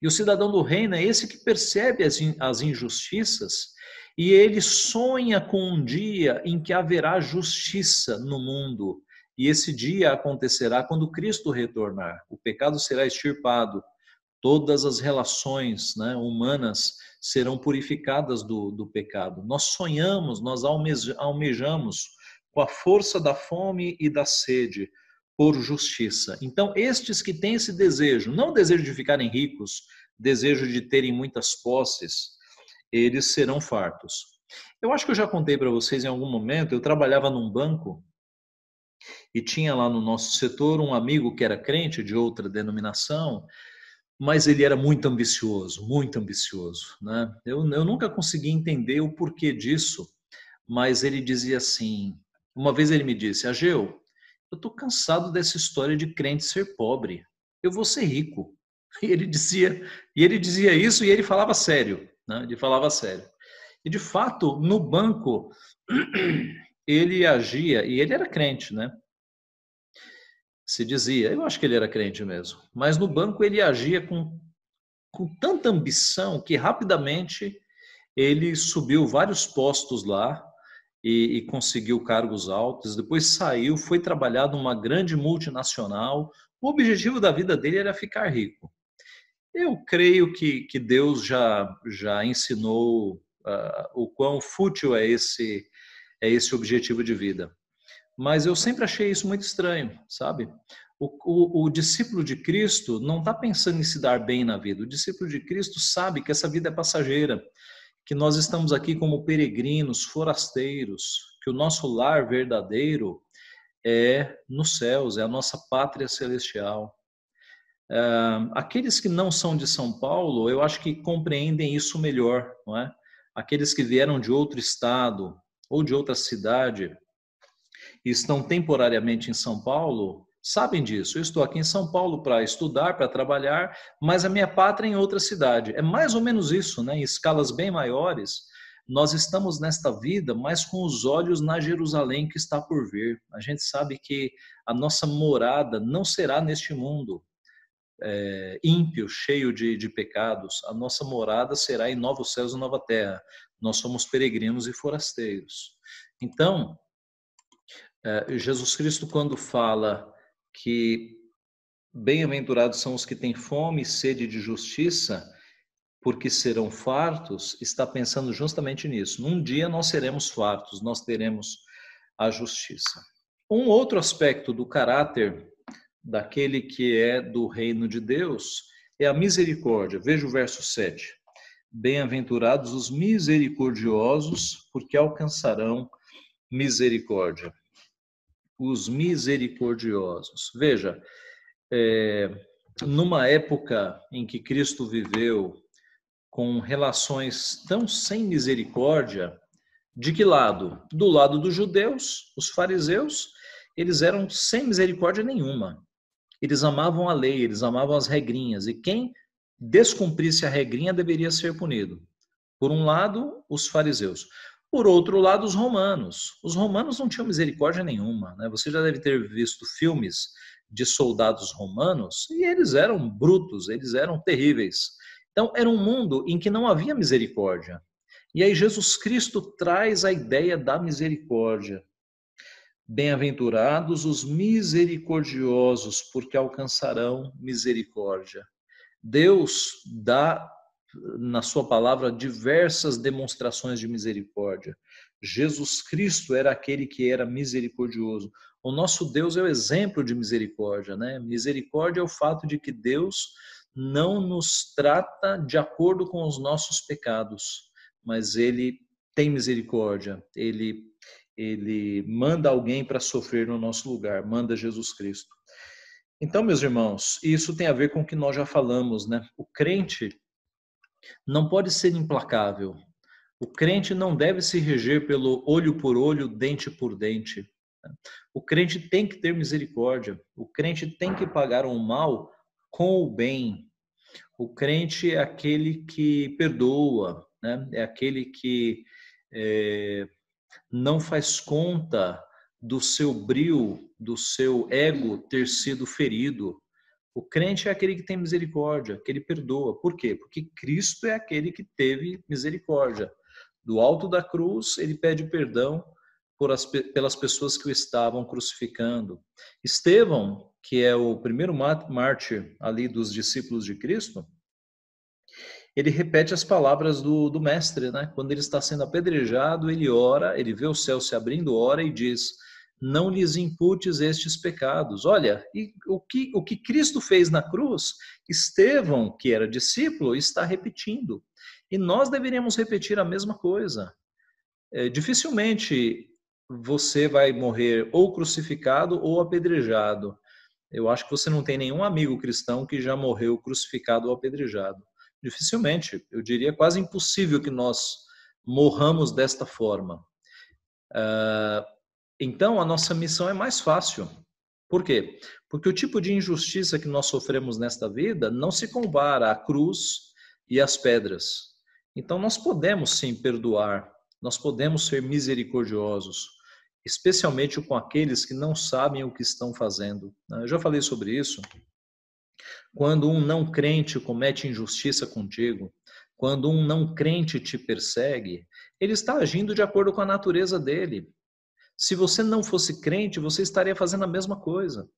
E o cidadão do reino é esse que percebe as injustiças e ele sonha com um dia em que haverá justiça no mundo. E esse dia acontecerá quando Cristo retornar. O pecado será extirpado. Todas as relações né, humanas serão purificadas do, do pecado. Nós sonhamos, nós almejamos com a força da fome e da sede por justiça. Então, estes que têm esse desejo, não desejo de ficarem ricos, desejo de terem muitas posses, eles serão fartos. Eu acho que eu já contei para vocês em algum momento, eu trabalhava num banco e tinha lá no nosso setor um amigo que era crente de outra denominação, mas ele era muito ambicioso, muito ambicioso. Né? Eu, eu nunca consegui entender o porquê disso, mas ele dizia assim: uma vez ele me disse, Ageu, eu estou cansado dessa história de crente ser pobre. Eu vou ser rico. E ele dizia, e ele dizia isso e ele falava sério, né? Ele falava sério. E de fato, no banco [clears throat] ele agia e ele era crente, né? Se dizia, eu acho que ele era crente mesmo. Mas no banco ele agia com com tanta ambição que rapidamente ele subiu vários postos lá e, e, conseguiu cargos altos. Depois saiu, foi trabalhar numa grande multinacional. O objetivo da vida dele era ficar rico. Eu creio que, que Deus já, já ensinou uh, o quão fútil é esse, é esse objetivo de vida. Mas eu sempre achei isso muito estranho, sabe? O, o, o discípulo de Cristo não está pensando em se dar bem na vida. O discípulo de Cristo sabe que essa vida é passageira que nós estamos aqui como peregrinos, forasteiros, que o nosso lar verdadeiro é nos céus, é a nossa pátria celestial. aqueles que não são de São Paulo, eu acho que compreendem isso melhor, não é? Aqueles que vieram de outro estado ou de outra cidade estão temporariamente em São Paulo, sabem disso. Eu estou aqui em São Paulo para estudar, para trabalhar, mas a minha pátria é em outra cidade. É mais ou menos isso, né? em escalas bem maiores. Nós estamos nesta vida, mas com os olhos na Jerusalém que está por vir. A gente sabe que a nossa morada não será neste mundo é, ímpio, cheio de, de pecados. A nossa morada será em novos céus e nova terra. Nós somos peregrinos e forasteiros. Então, Jesus Cristo, quando fala que bem-aventurados são os que têm fome e sede de justiça, porque serão fartos, está pensando justamente nisso. Num dia nós seremos fartos, nós teremos a justiça. Um outro aspecto do caráter daquele que é do reino de Deus é a misericórdia. Veja o verso 7. Bem-aventurados os misericordiosos, porque alcançarão misericórdia. Os misericordiosos. Veja, é, numa época em que Cristo viveu com relações tão sem misericórdia, de que lado? Do lado dos judeus, os fariseus, eles eram sem misericórdia nenhuma. Eles amavam a lei, eles amavam as regrinhas, e quem descumprisse a regrinha deveria ser punido. Por um lado, os fariseus. Por outro lado, os romanos. Os romanos não tinham misericórdia nenhuma. Né? Você já deve ter visto filmes de soldados romanos e eles eram brutos, eles eram terríveis. Então, era um mundo em que não havia misericórdia. E aí, Jesus Cristo traz a ideia da misericórdia. Bem-aventurados os misericordiosos, porque alcançarão misericórdia. Deus dá na sua palavra diversas demonstrações de misericórdia. Jesus Cristo era aquele que era misericordioso. O nosso Deus é o exemplo de misericórdia, né? Misericórdia é o fato de que Deus não nos trata de acordo com os nossos pecados, mas ele tem misericórdia. Ele ele manda alguém para sofrer no nosso lugar, manda Jesus Cristo. Então, meus irmãos, isso tem a ver com o que nós já falamos, né? O crente não pode ser implacável. O crente não deve se reger pelo olho por olho, dente por dente. O crente tem que ter misericórdia. O crente tem que pagar o mal com o bem. O crente é aquele que perdoa, né? é aquele que é, não faz conta do seu brio, do seu ego ter sido ferido. O crente é aquele que tem misericórdia, que ele perdoa. Por quê? Porque Cristo é aquele que teve misericórdia. Do alto da cruz, ele pede perdão as, pelas pessoas que o estavam crucificando. Estevão, que é o primeiro mártir ali dos discípulos de Cristo, ele repete as palavras do, do mestre, né? Quando ele está sendo apedrejado, ele ora, ele vê o céu se abrindo, ora e diz: Não lhes imputes estes pecados. Olha, e o que, o que Cristo fez na cruz, Estevão, que era discípulo, está repetindo. E nós deveríamos repetir a mesma coisa. É, dificilmente você vai morrer ou crucificado ou apedrejado. Eu acho que você não tem nenhum amigo cristão que já morreu crucificado ou apedrejado. Dificilmente, eu diria quase impossível que nós morramos desta forma. Uh, então, a nossa missão é mais fácil. Por quê? Porque o tipo de injustiça que nós sofremos nesta vida não se compara à cruz e às pedras. Então, nós podemos sim perdoar, nós podemos ser misericordiosos, especialmente com aqueles que não sabem o que estão fazendo. Eu já falei sobre isso. Quando um não crente comete injustiça contigo, quando um não crente te persegue, ele está agindo de acordo com a natureza dele. Se você não fosse crente, você estaria fazendo a mesma coisa.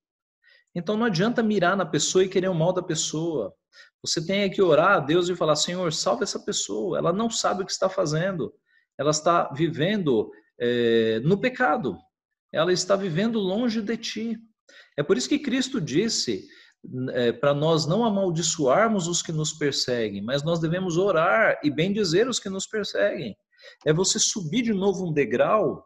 Então não adianta mirar na pessoa e querer o mal da pessoa. Você tem que orar a Deus e falar: Senhor, salve essa pessoa. Ela não sabe o que está fazendo. Ela está vivendo é, no pecado. Ela está vivendo longe de ti. É por isso que Cristo disse é, para nós não amaldiçoarmos os que nos perseguem, mas nós devemos orar e bem dizer os que nos perseguem. É você subir de novo um degrau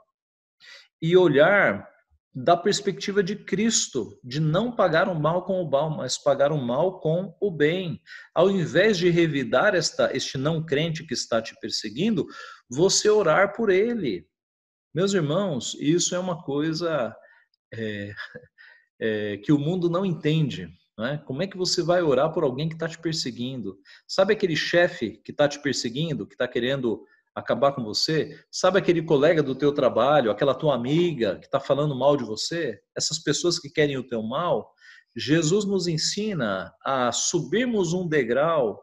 e olhar da perspectiva de Cristo, de não pagar o mal com o mal, mas pagar o mal com o bem. Ao invés de revidar esta, este não crente que está te perseguindo, você orar por ele. Meus irmãos, isso é uma coisa é, é, que o mundo não entende. Né? Como é que você vai orar por alguém que está te perseguindo? Sabe aquele chefe que está te perseguindo, que está querendo acabar com você? Sabe aquele colega do teu trabalho, aquela tua amiga que está falando mal de você? Essas pessoas que querem o teu mal? Jesus nos ensina a subirmos um degrau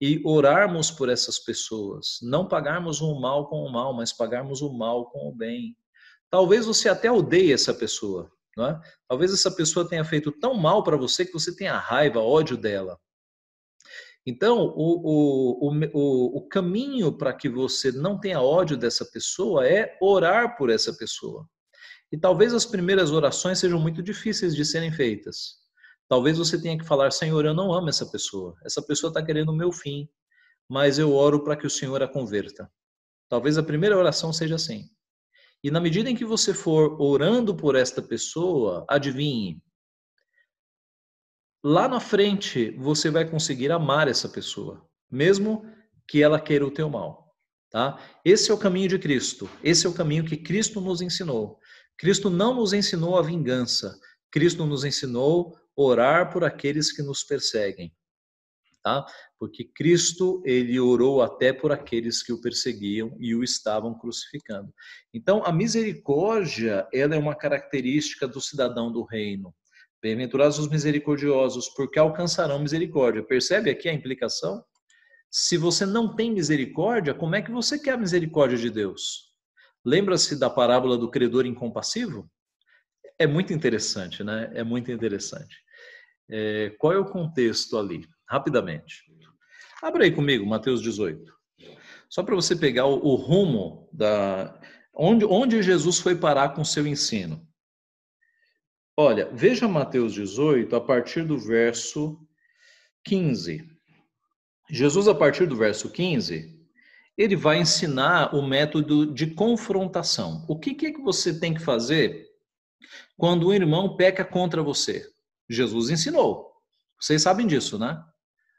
e orarmos por essas pessoas, não pagarmos o mal com o mal, mas pagarmos o mal com o bem. Talvez você até odeie essa pessoa, é? Talvez essa pessoa tenha feito tão mal para você que você tenha raiva, ódio dela. Então, o, o, o, o caminho para que você não tenha ódio dessa pessoa é orar por essa pessoa. E talvez as primeiras orações sejam muito difíceis de serem feitas. Talvez você tenha que falar: Senhor, eu não amo essa pessoa. Essa pessoa está querendo o meu fim, mas eu oro para que o Senhor a converta. Talvez a primeira oração seja assim. E na medida em que você for orando por esta pessoa, adivinhe, lá na frente você vai conseguir amar essa pessoa, mesmo que ela queira o teu mal, tá? Esse é o caminho de Cristo. Esse é o caminho que Cristo nos ensinou. Cristo não nos ensinou a vingança. Cristo nos ensinou orar por aqueles que nos perseguem, tá? Porque Cristo, ele orou até por aqueles que o perseguiam e o estavam crucificando. Então, a misericórdia, ela é uma característica do cidadão do reino. Bem-aventurados os misericordiosos, porque alcançarão misericórdia. Percebe aqui a implicação? Se você não tem misericórdia, como é que você quer a misericórdia de Deus? Lembra-se da parábola do credor incompassivo? É muito interessante, né? É muito interessante. É, qual é o contexto ali? Rapidamente. Abra aí comigo, Mateus 18. Só para você pegar o, o, rumo da onde, onde Jesus foi parar com seu ensino. Olha, veja Mateus 18 a partir do verso 15. Jesus, a partir do verso 15, ele vai ensinar o método de confrontação. O que, que é que você tem que fazer quando um irmão peca contra você? Jesus ensinou. Vocês sabem disso, né?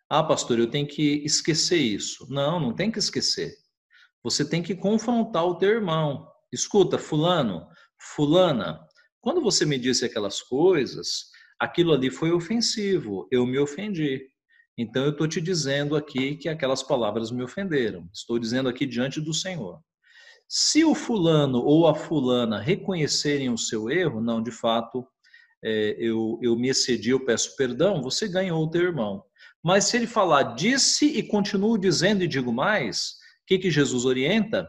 Ah, pastor, eu tenho que esquecer isso. Não, não tem que esquecer. Você tem que confrontar o teu irmão. Escuta, fulano, fulana, quando você me disse aquelas coisas, aquilo ali foi ofensivo, eu me ofendi. Então eu estou te dizendo aqui que aquelas palavras me ofenderam. Estou dizendo aqui diante do Senhor. Se o fulano ou a fulana reconhecerem o seu erro, não, de fato, é, eu, eu me excedi, eu peço perdão, você ganhou o teu irmão. Mas se ele falar, disse e continuo dizendo e digo mais, o que, que Jesus orienta?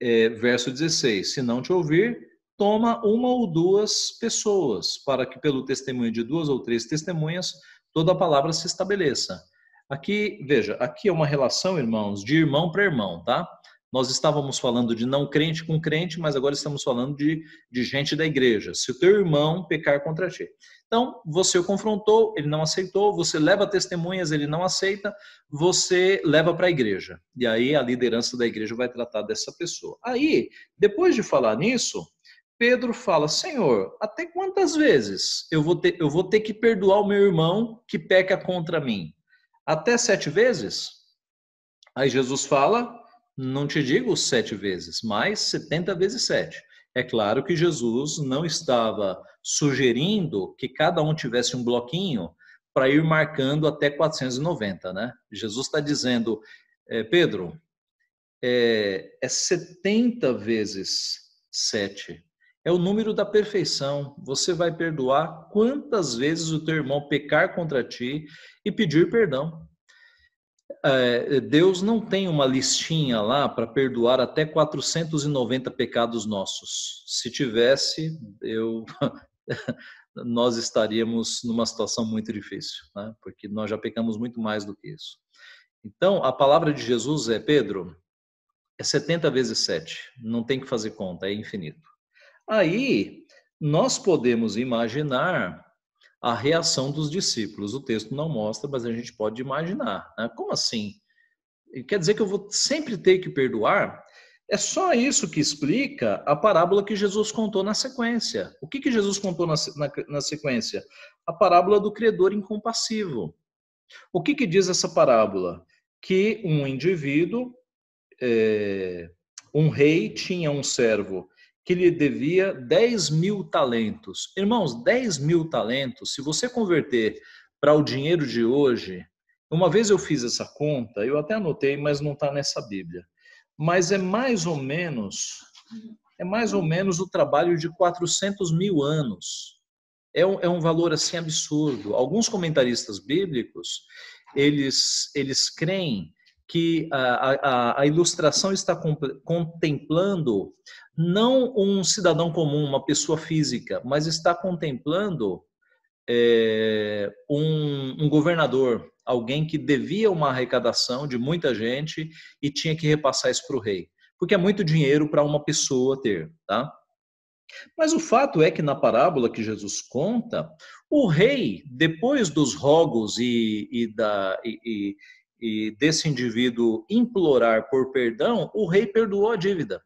É, verso 16: Se não te ouvir, toma uma ou duas pessoas, para que pelo testemunho de duas ou três testemunhas toda a palavra se estabeleça. Aqui, veja, aqui é uma relação, irmãos, de irmão para irmão, tá? Nós estávamos falando de não crente com crente, mas agora estamos falando de, de gente da igreja. Se o teu irmão pecar contra ti. Então, você o confrontou, ele não aceitou, você leva testemunhas, ele não aceita, você leva para a igreja. E aí a liderança da igreja vai tratar dessa pessoa. Aí, depois de falar nisso, Pedro fala: Senhor, até quantas vezes eu vou ter, eu vou ter que perdoar o meu irmão que peca contra mim? Até sete vezes? Aí Jesus fala: não te digo sete vezes, mas setenta vezes sete. É claro que Jesus não estava sugerindo que cada um tivesse um bloquinho para ir marcando até 490, né? Jesus está dizendo, é, Pedro, é, é 70 vezes 7. É o número da perfeição. Você vai perdoar quantas vezes o teu irmão pecar contra ti e pedir perdão é, Deus não tem uma listinha lá para perdoar até 490 pecados nossos. Se tivesse, eu [laughs] nós estaríamos numa situação muito difícil, né? porque nós já pecamos muito mais do que isso. Então, a palavra de Jesus é, Pedro, é 70 vezes 7, não tem que fazer conta, é infinito. Aí, nós podemos imaginar a reação dos discípulos. O texto não mostra, mas a gente pode imaginar. Né? Como assim? Quer dizer que eu vou sempre ter que perdoar? É só isso que explica a parábola que Jesus contou na sequência. O que, que Jesus contou na, na, na sequência? A parábola do credor incompassivo. O que, que diz essa parábola? Que um indivíduo, é, um rei, tinha um servo que lhe devia 10 mil talentos. Irmãos, 10 mil talentos, se você converter para o dinheiro de hoje, uma vez eu fiz essa conta, eu até anotei, mas não está nessa Bíblia. Mas é mais ou menos, é mais ou menos o trabalho de 400 mil anos. É um, é um valor assim absurdo. Alguns comentaristas bíblicos, eles, eles creem que a, a, a ilustração está contemplando não um cidadão comum, uma pessoa física, mas está contemplando é, um, um, governador, alguém que devia uma arrecadação de muita gente e tinha que repassar isso para o rei, porque é muito dinheiro para uma pessoa ter, tá? Mas o fato é que na parábola que Jesus conta, o rei, depois dos rogos e, e, da, e, e desse indivíduo implorar por perdão, o rei perdoou a dívida.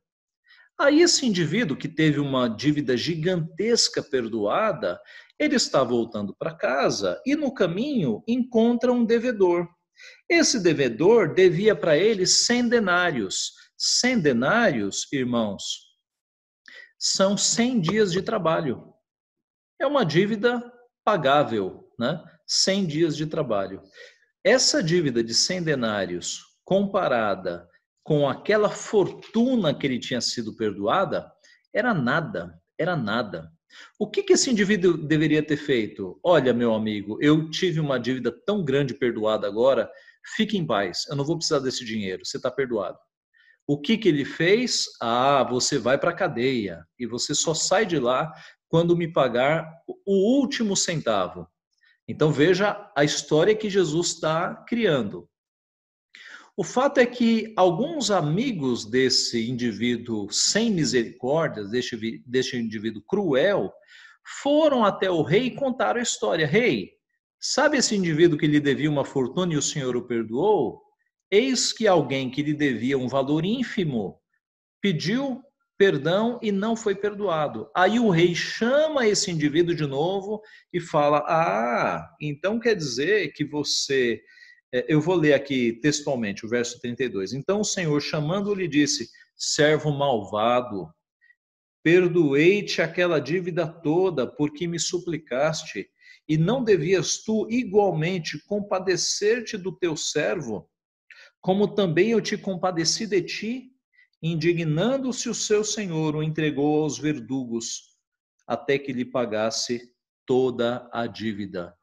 Aí esse indivíduo que teve uma dívida gigantesca perdoada, ele está voltando para casa e no caminho encontra um devedor. Esse devedor devia para ele 100 denários. 100 denários, irmãos, são 100 dias de trabalho. É uma dívida pagável, né? 100 dias de trabalho. Essa dívida de 100 denários comparada com aquela fortuna que ele tinha sido perdoada, era nada, era nada. O que, esse indivíduo deveria ter feito? Olha, meu amigo, eu tive uma dívida tão grande perdoada agora, fique em paz, eu não vou precisar desse dinheiro, você está perdoado. O que ele fez? Ah, você vai para a cadeia e você só sai de lá quando me pagar o último centavo. Então veja a história que Jesus está criando. O fato é que alguns amigos desse indivíduo sem misericórdia, deste, deste indivíduo cruel, foram até o rei e contaram a história. Rei, sabe esse indivíduo que lhe devia uma fortuna e o senhor o perdoou? Eis que alguém que lhe devia um valor ínfimo pediu perdão e não foi perdoado. Aí o rei chama esse indivíduo de novo e fala: Ah, então quer dizer que você. É, eu vou ler aqui textualmente o verso 32. Então o Senhor, chamando-lhe, disse: Servo malvado, perdoei-te aquela dívida toda porque me suplicaste, e não devias tu igualmente compadecer-te do teu servo? como também eu te compadeci de ti, indignando-se o seu senhor, o entregou aos verdugos, até que lhe pagasse toda a dívida.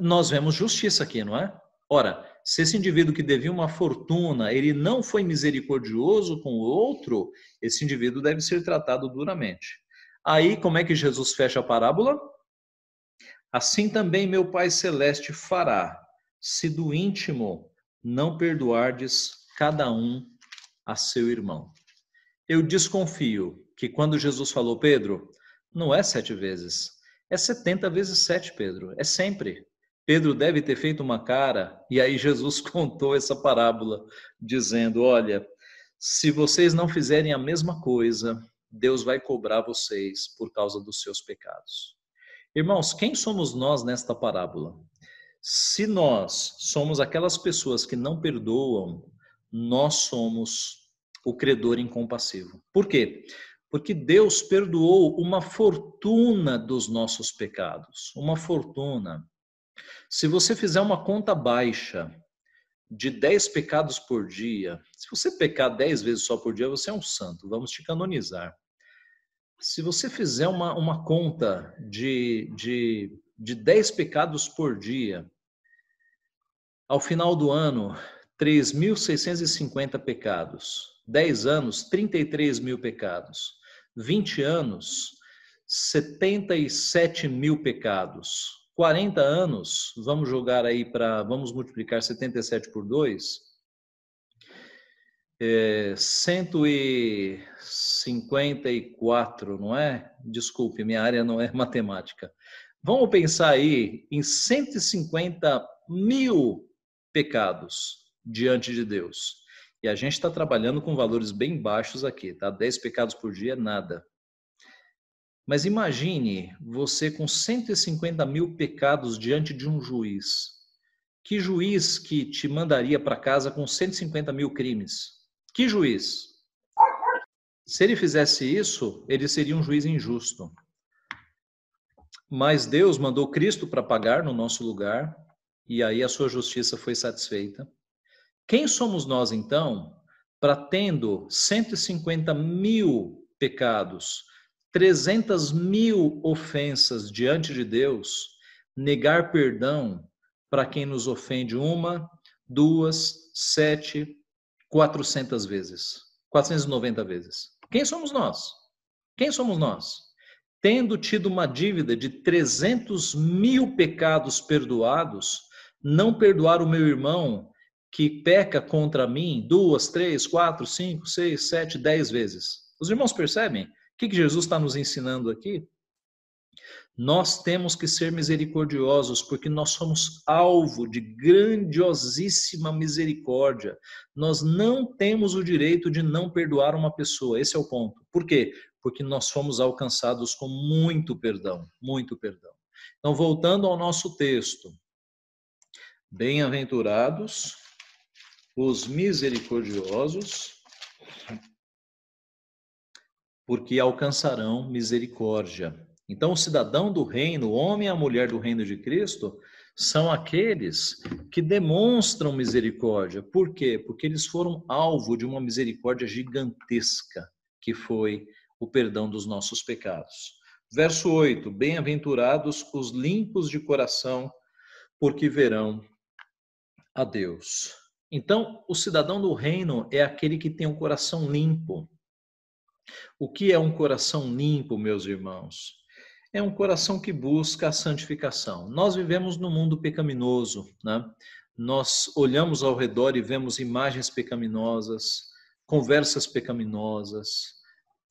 Nós vemos justiça aqui, não é? Ora, se esse indivíduo que devia uma fortuna, ele não foi misericordioso com o outro, esse indivíduo deve ser tratado duramente. Aí, como é que Jesus fecha a parábola? Assim também meu Pai Celeste fará, se do íntimo não perdoardes cada um a seu irmão. Eu desconfio que quando Jesus falou, Pedro, não é sete vezes, é setenta vezes sete, Pedro, é sempre. Pedro deve ter feito uma cara, e aí Jesus [laughs] contou essa parábola, dizendo: Olha, se vocês não fizerem a mesma coisa, Deus vai cobrar vocês por causa dos seus pecados. Irmãos, quem somos nós nesta parábola? Se nós somos aquelas pessoas que não perdoam, nós somos o credor incompassivo. Por quê? Porque Deus perdoou uma fortuna dos nossos pecados, uma fortuna. Se você fizer uma conta baixa de 10 pecados por dia, se você pecar 10 vezes só por dia, você é um santo, vamos te canonizar. Se você fizer uma, uma conta de, de de 10 pecados por dia, ao final do ano, 3.650 pecados. 10 anos, 33 mil pecados. 20 anos, 77 mil pecados. 40 anos, vamos jogar aí para, vamos multiplicar 77 por 2, é, 154, não é? Desculpe, minha área não é [laughs] matemática. Vamos pensar aí em 150 mil pecados diante de Deus. E a gente está trabalhando com valores bem baixos aqui, tá? 10 pecados por dia, nada. Mas imagine você com 150 mil pecados diante de um juiz. Que juiz que te mandaria para casa com 150 mil crimes? Que juiz? Se ele fizesse isso, ele seria um juiz injusto. Mas Deus mandou Cristo para pagar no nosso lugar, e aí a sua justiça foi satisfeita. Quem somos nós, então, para tendo 150 mil pecados, 300 mil ofensas diante de Deus, negar perdão para quem nos ofende uma, duas, sete, quatrocentas vezes, 490 vezes? Quem somos nós? Quem somos nós? tendo tido uma dívida de 300 mil pecados perdoados, não perdoar o meu irmão que peca contra mim duas, três, quatro, cinco, seis, sete, dez vezes. Os irmãos percebem que, que Jesus está nos ensinando aqui? Nós temos que ser misericordiosos, porque nós somos alvo de grandiosíssima misericórdia. Nós não temos o direito de não perdoar uma pessoa, esse é o ponto. Por quê? Porque nós fomos alcançados com muito perdão, muito perdão. Então, voltando ao nosso texto. Bem-aventurados os misericordiosos, porque alcançarão misericórdia. Então, o cidadão do reino, o homem e a mulher do reino de Cristo, são aqueles que demonstram misericórdia. Por quê? Porque eles foram alvo de uma misericórdia gigantesca, que foi o perdão dos nossos pecados. Verso 8: Bem-aventurados os limpos de coração, porque verão a Deus. Então, o cidadão do reino é aquele que tem um coração limpo. O que é um coração limpo, meus irmãos? é um coração que busca a santificação. Nós vivemos num mundo pecaminoso, né? Nós olhamos ao redor e vemos imagens pecaminosas, conversas pecaminosas.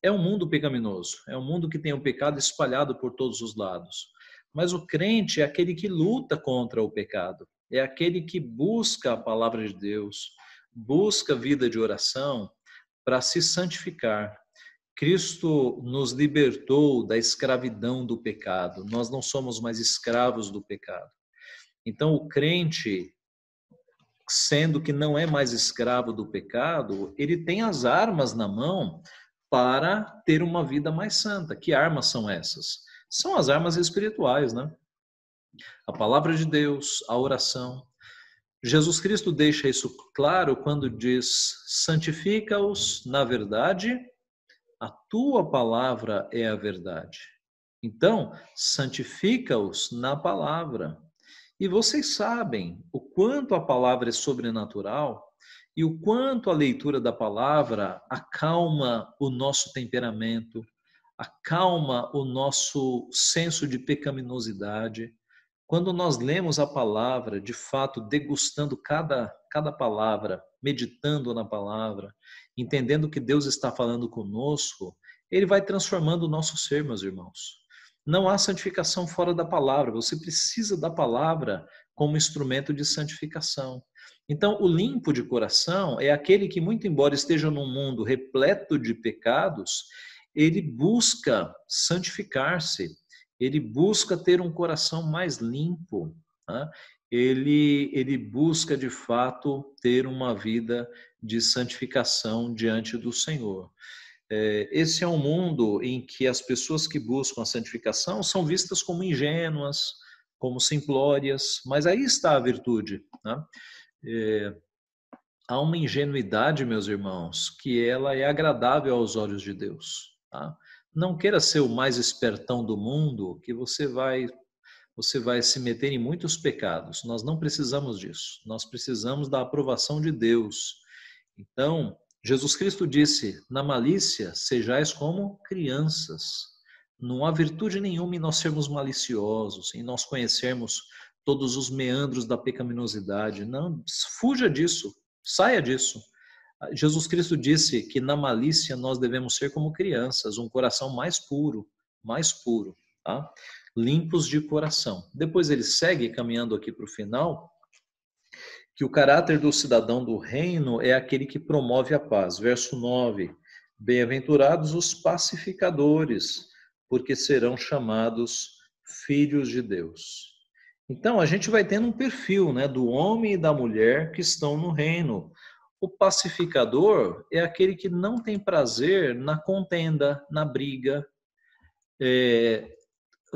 É um mundo pecaminoso, é um mundo que tem o um pecado espalhado por todos os lados. Mas o crente é aquele que luta contra o pecado, é aquele que busca a palavra de Deus, busca vida de oração para se santificar, Cristo nos libertou da escravidão do pecado. Nós não somos mais escravos do pecado. Então, o crente, sendo que não é mais escravo do pecado, ele tem as armas na mão para ter uma vida mais santa. Que armas são essas? São as armas espirituais, né? A palavra de Deus, a oração. Jesus Cristo deixa isso claro quando diz: santifica-os na verdade a tua palavra é a verdade. Então, santifica-os na palavra. E vocês sabem o quanto a palavra é sobrenatural e o quanto a leitura da palavra acalma o nosso temperamento, acalma o nosso senso de pecaminosidade. Quando nós lemos a palavra, de fato, degustando cada, cada palavra, meditando na palavra, entendendo que Deus está falando conosco, ele vai transformando o nosso ser, meus irmãos. Não há santificação fora da palavra, você precisa da palavra como instrumento de santificação. Então, o limpo de coração é aquele que, muito embora esteja num mundo repleto de pecados, ele busca santificar-se, ele busca ter um coração mais limpo, né? ele, ele busca de fato ter uma vida de santificação diante do Senhor. É, esse é um mundo em que as pessoas que buscam a santificação são vistas como ingênuas, como simplórias, mas aí está a virtude. Né? É, há uma ingenuidade, meus irmãos, que ela é agradável aos olhos de Deus. Tá? Não queira ser o mais espertão do mundo, que você vai você vai se meter em muitos pecados. Nós não precisamos disso. Nós precisamos da aprovação de Deus. Então, Jesus Cristo disse: na malícia sejais como crianças. Não há virtude nenhuma em nós sermos maliciosos, em nós conhecermos todos os meandros da pecaminosidade. Não, fuja disso, saia disso. Jesus Cristo disse que na malícia nós devemos ser como crianças, um coração mais puro, mais puro, tá? limpos de coração. Depois ele segue caminhando aqui para o final, que o caráter do cidadão do reino é aquele que promove a paz. Verso 9: Bem-aventurados os pacificadores, porque serão chamados filhos de Deus. Então, a gente vai tendo um perfil né, do homem e da mulher que estão no reino. O pacificador é aquele que não tem prazer na contenda, na briga. É,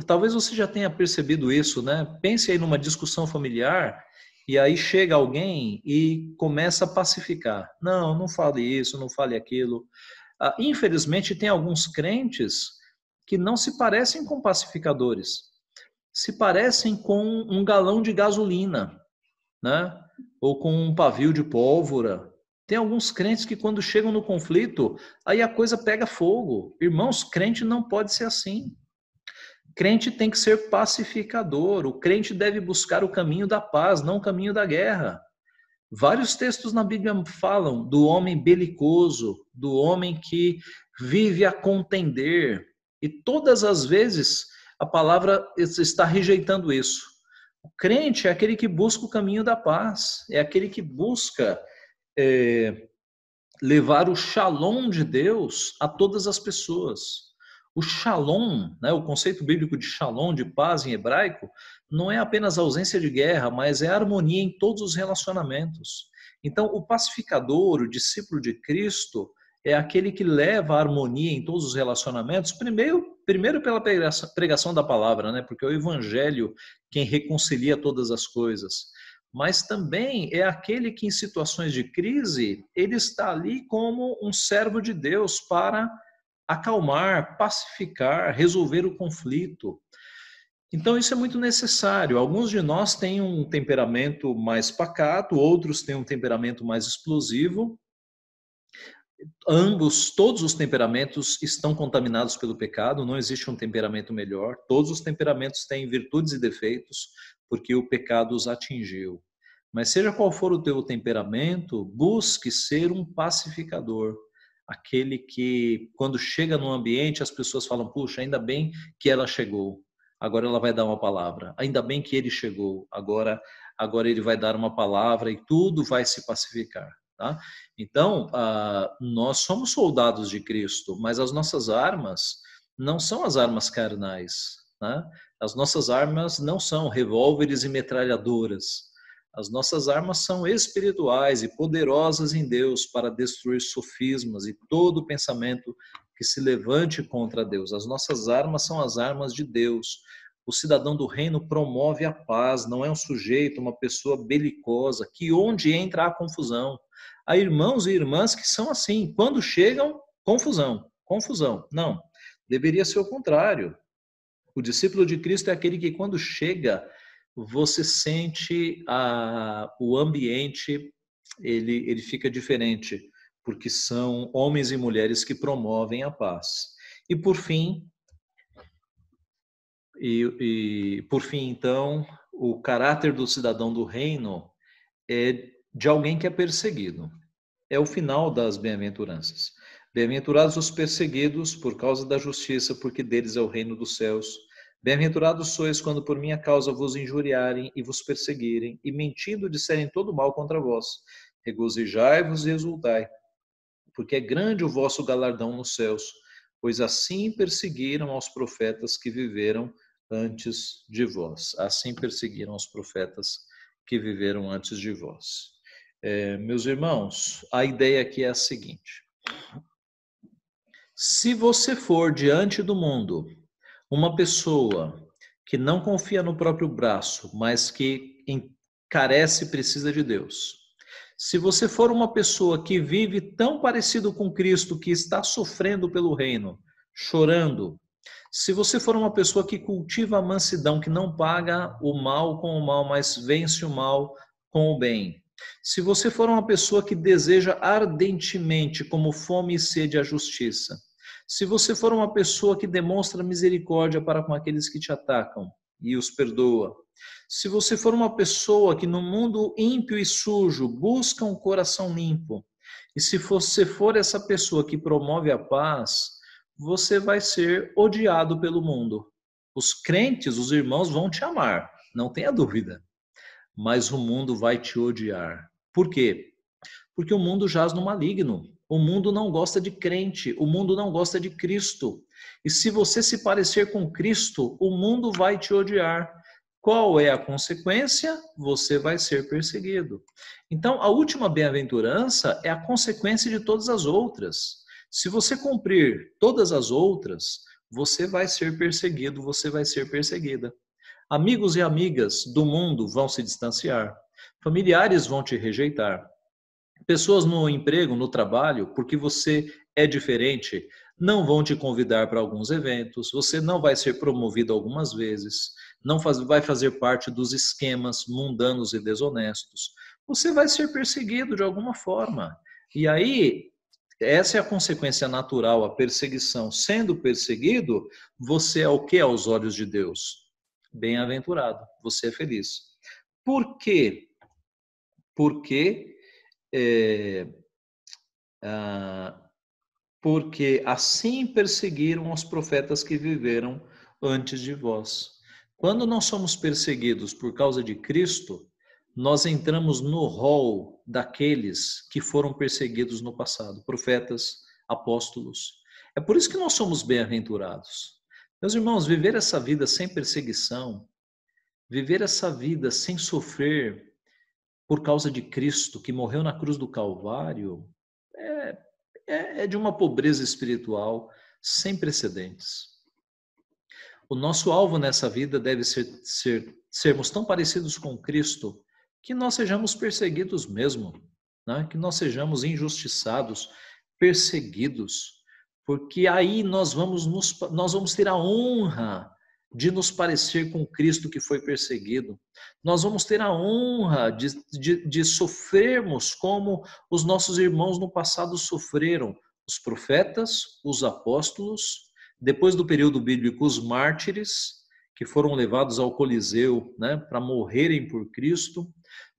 talvez você já tenha percebido isso, né? Pense aí numa discussão familiar e aí chega alguém e começa a pacificar. Não, não fale isso, não fale aquilo. Ah, infelizmente, tem alguns crentes que não se parecem com pacificadores. Se parecem com um galão de gasolina, né? Ou com um pavio de pólvora. Tem alguns crentes que quando chegam no conflito, aí a coisa pega fogo. Irmãos, crente não pode ser assim. Crente tem que ser pacificador, o crente deve buscar o caminho da paz, não o caminho da guerra. Vários textos na Bíblia falam do homem belicoso, do homem que vive a contender, e todas as vezes a palavra está rejeitando isso. O crente é aquele que busca o caminho da paz, é aquele que busca é, levar o shalom de Deus a todas as pessoas. O shalom, né, o conceito bíblico de shalom, de paz em hebraico, não é apenas ausência de guerra, mas é harmonia em todos os relacionamentos. Então, o pacificador, o discípulo de Cristo, é aquele que leva a harmonia em todos os relacionamentos, primeiro, primeiro pela pregação da palavra, né? porque é o evangelho quem reconcilia todas as coisas. Mas também é aquele que, em situações de crise, ele está ali como um servo de Deus para acalmar, pacificar, resolver o conflito. Então, isso é muito necessário. Alguns de nós têm um temperamento mais pacato, outros têm um temperamento mais explosivo. Ambos, todos os temperamentos estão contaminados pelo pecado, não existe um temperamento melhor. Todos os temperamentos têm virtudes e defeitos, porque o pecado os atingiu. Mas seja qual for o teu temperamento, busque ser um pacificador aquele que, quando chega no ambiente, as pessoas falam: puxa, ainda bem que ela chegou, agora ela vai dar uma palavra. Ainda bem que ele chegou, agora, agora ele vai dar uma palavra e tudo vai se pacificar. Tá? Então, uh, nós somos soldados de Cristo, mas as nossas armas não são as armas carnais. Né? As nossas armas não são revólveres e metralhadoras. As nossas armas são espirituais e poderosas em Deus para destruir sofismas e todo pensamento que se levante contra Deus. As nossas armas são as armas de Deus. O cidadão do reino promove a paz, não é um sujeito, uma pessoa belicosa, que onde entra há confusão. Há irmãos e irmãs que são assim, quando chegam, confusão, confusão. Não, deveria ser o contrário. O discípulo de Cristo é aquele que, quando chega, você sente a, o ambiente, ele, ele fica diferente, porque são homens e mulheres que promovem a paz. E por fim, e, e por fim, então, o caráter do cidadão do reino é de alguém que é perseguido. É o final das bem-aventuranças. Bem-aventurados os perseguidos por causa da justiça, porque deles é o reino dos céus. Bem-aventurados sois quando por minha causa vos injuriarem e vos perseguirem, e mentindo disserem todo mal contra vós. Regozijai-vos e exultai, porque é grande o vosso galardão nos céus, pois assim perseguiram aos profetas que viveram antes de vós. Assim perseguiram os profetas que viveram antes de vós. É, meus irmãos, a ideia aqui é a seguinte: se você for diante do mundo uma pessoa que não confia no próprio braço, mas que carece e precisa de Deus. Se você for uma pessoa que vive tão parecido com Cristo, que está sofrendo pelo reino, chorando, se você for uma pessoa que cultiva a mansidão, que não paga o mal com o mal, mas vence o mal com o bem. Se você for uma pessoa que deseja ardentemente, como fome e sede, a justiça, se você for uma pessoa que demonstra misericórdia para com aqueles que te atacam e os perdoa, se você for uma pessoa que no mundo ímpio e sujo busca um coração limpo, e se você for essa pessoa que promove a paz, você vai ser odiado pelo mundo. Os crentes, os irmãos vão te amar, não tenha dúvida. Mas o mundo vai te odiar. Por quê? Porque o mundo jaz no maligno. O mundo não gosta de crente, o mundo não gosta de Cristo. E se você se parecer com Cristo, o mundo vai te odiar. Qual é a consequência? Você vai ser perseguido. Então, a última bem-aventurança é a consequência de todas as outras. Se você cumprir todas as outras, você vai ser perseguido, você vai ser perseguida. Amigos e amigas do mundo vão se distanciar, familiares vão te rejeitar, Pessoas no emprego, no trabalho, porque você é diferente, não vão te convidar para alguns eventos, você não vai ser promovido algumas vezes, não faz, vai fazer parte dos esquemas mundanos e desonestos. Você vai ser perseguido de alguma forma. E aí, essa é a consequência natural, a perseguição. Sendo perseguido, você é o que aos olhos de Deus? Bem-aventurado, você é feliz. Por quê? porque é, ah, porque assim perseguiram os profetas que viveram antes de vós. Quando nós somos perseguidos por causa de Cristo, nós entramos no rol daqueles que foram perseguidos no passado, profetas, apóstolos. É por isso que nós somos bem-aventurados. Meus irmãos, viver essa vida sem perseguição, viver essa vida sem sofrer por causa de Cristo, que morreu na cruz do Calvário, é, é, é de uma pobreza espiritual sem precedentes. O nosso alvo nessa vida deve ser, ser sermos tão parecidos com Cristo que nós sejamos perseguidos mesmo, né? que nós sejamos injustiçados, perseguidos, porque aí nós vamos, nos, nós vamos ter a honra de nos parecer com Cristo que foi perseguido. Nós vamos ter a honra de, de, de sofrermos como os nossos irmãos no passado sofreram, os profetas, os apóstolos, depois do período bíblico, os mártires, que foram levados ao Coliseu né, para morrerem por Cristo.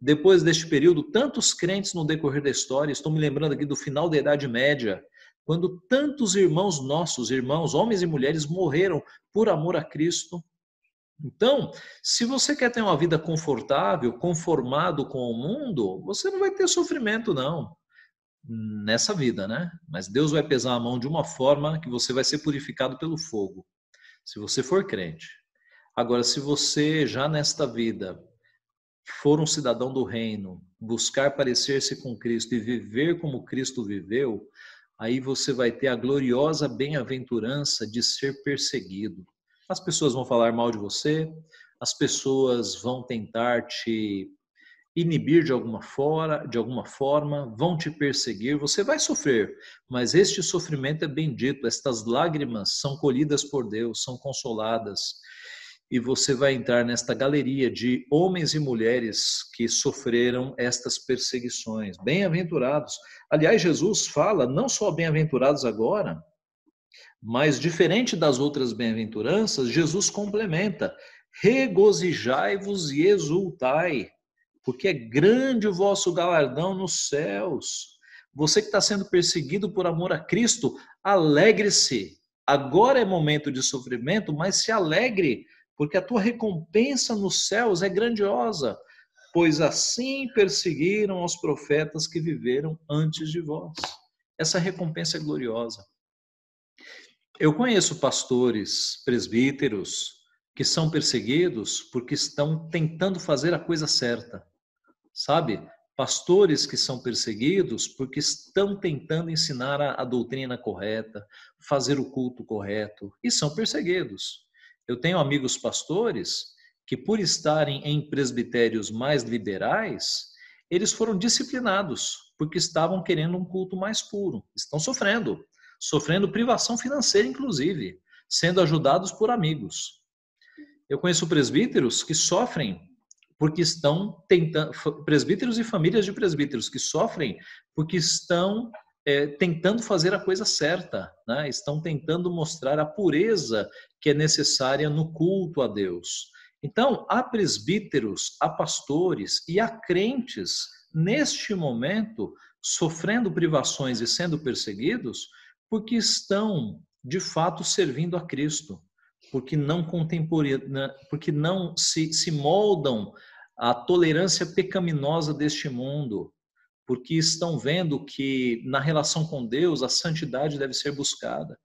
Depois deste período, tantos crentes no decorrer da história, estou me lembrando aqui do final da Idade Média, quando tantos irmãos nossos, irmãos, homens e mulheres, morreram por amor a Cristo. Então, se você quer ter uma vida confortável, conformado com o mundo, você não vai ter sofrimento, não, nessa vida, né? Mas Deus vai pesar a mão de uma forma que você vai ser purificado pelo fogo, se você for crente. Agora, se você já nesta vida for um cidadão do reino, buscar parecer-se com Cristo e viver como Cristo viveu, aí você vai ter a gloriosa bem-aventurança de ser perseguido. As pessoas vão falar mal de você, as pessoas vão tentar te inibir de alguma, fora, de alguma forma, vão te perseguir, você vai sofrer, mas este sofrimento é bendito, estas lágrimas são colhidas por Deus, são consoladas e você vai entrar nesta galeria de homens e mulheres que sofreram estas perseguições. Bem-aventurados. Aliás, Jesus fala não só bem-aventurados agora, mas diferente das outras bem-aventuranças, Jesus complementa: regozijai-vos e exultai, porque é grande o vosso galardão nos céus. Você que está sendo perseguido por amor a Cristo, alegre-se. Agora é momento de sofrimento, mas se alegre porque a tua recompensa nos céus é grandiosa, pois assim perseguiram os profetas que viveram antes de vós. Essa recompensa é gloriosa. Eu conheço pastores, presbíteros, que são perseguidos porque estão tentando fazer a coisa certa. Sabe? Pastores que são perseguidos porque estão tentando ensinar a, a doutrina correta, fazer o culto correto, e são perseguidos. Eu tenho amigos pastores que, por estarem em presbitérios mais liberais, eles foram disciplinados porque estavam querendo um culto mais puro. Estão sofrendo, sofrendo privação financeira, inclusive, sendo ajudados por amigos. Eu conheço presbíteros que sofrem porque estão tentando, presbíteros e famílias de presbíteros que sofrem porque estão é, tentando fazer a coisa certa, né? estão tentando mostrar a pureza que é necessária no culto a Deus. Então, há presbíteros, há pastores e há crentes neste momento sofrendo privações e sendo perseguidos porque estão de fato servindo a Cristo, porque não contemporânea, porque não se, se moldam à tolerância pecaminosa deste mundo, porque estão vendo que na relação com Deus a santidade deve ser buscada.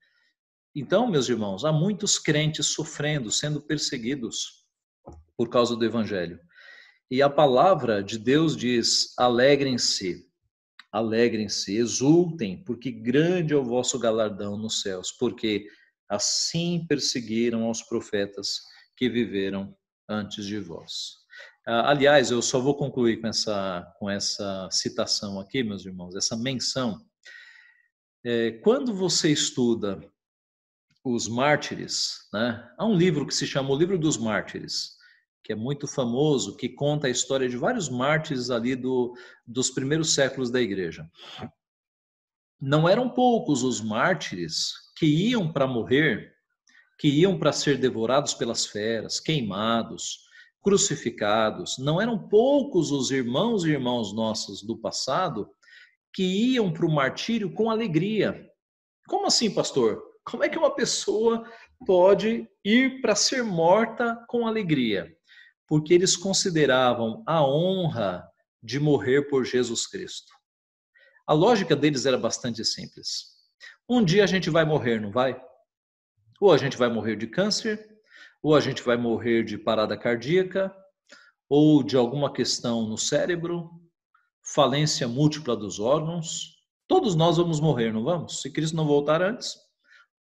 Então, meus irmãos, há muitos crentes sofrendo, sendo perseguidos por causa do evangelho. E a palavra de Deus diz: alegrem-se, alegrem-se, exultem, porque grande é o vosso galardão nos céus, porque assim perseguiram os profetas que viveram antes de vós. Ah, aliás, eu só vou concluir com essa, com essa citação aqui, meus irmãos, essa menção. É, quando você estuda os mártires, né, há um livro que se chama O Livro dos Mártires, que é muito famoso, que conta a história de vários mártires ali do, dos primeiros séculos da igreja. Não eram poucos os mártires que iam para morrer, que iam para ser devorados pelas feras, queimados, crucificados. Não eram poucos os irmãos e irmãos nossos do passado que iam para o martírio com alegria. Como assim, pastor? Como é que uma pessoa pode ir para ser morta com alegria? Porque eles consideravam a honra de morrer por Jesus Cristo. A lógica deles era bastante simples. Um dia a gente vai morrer, não vai? Ou a gente vai morrer de câncer, ou a gente vai morrer de parada cardíaca, ou de alguma questão no cérebro, falência múltipla dos órgãos. Todos nós vamos morrer, não vamos? Se Cristo não voltar antes,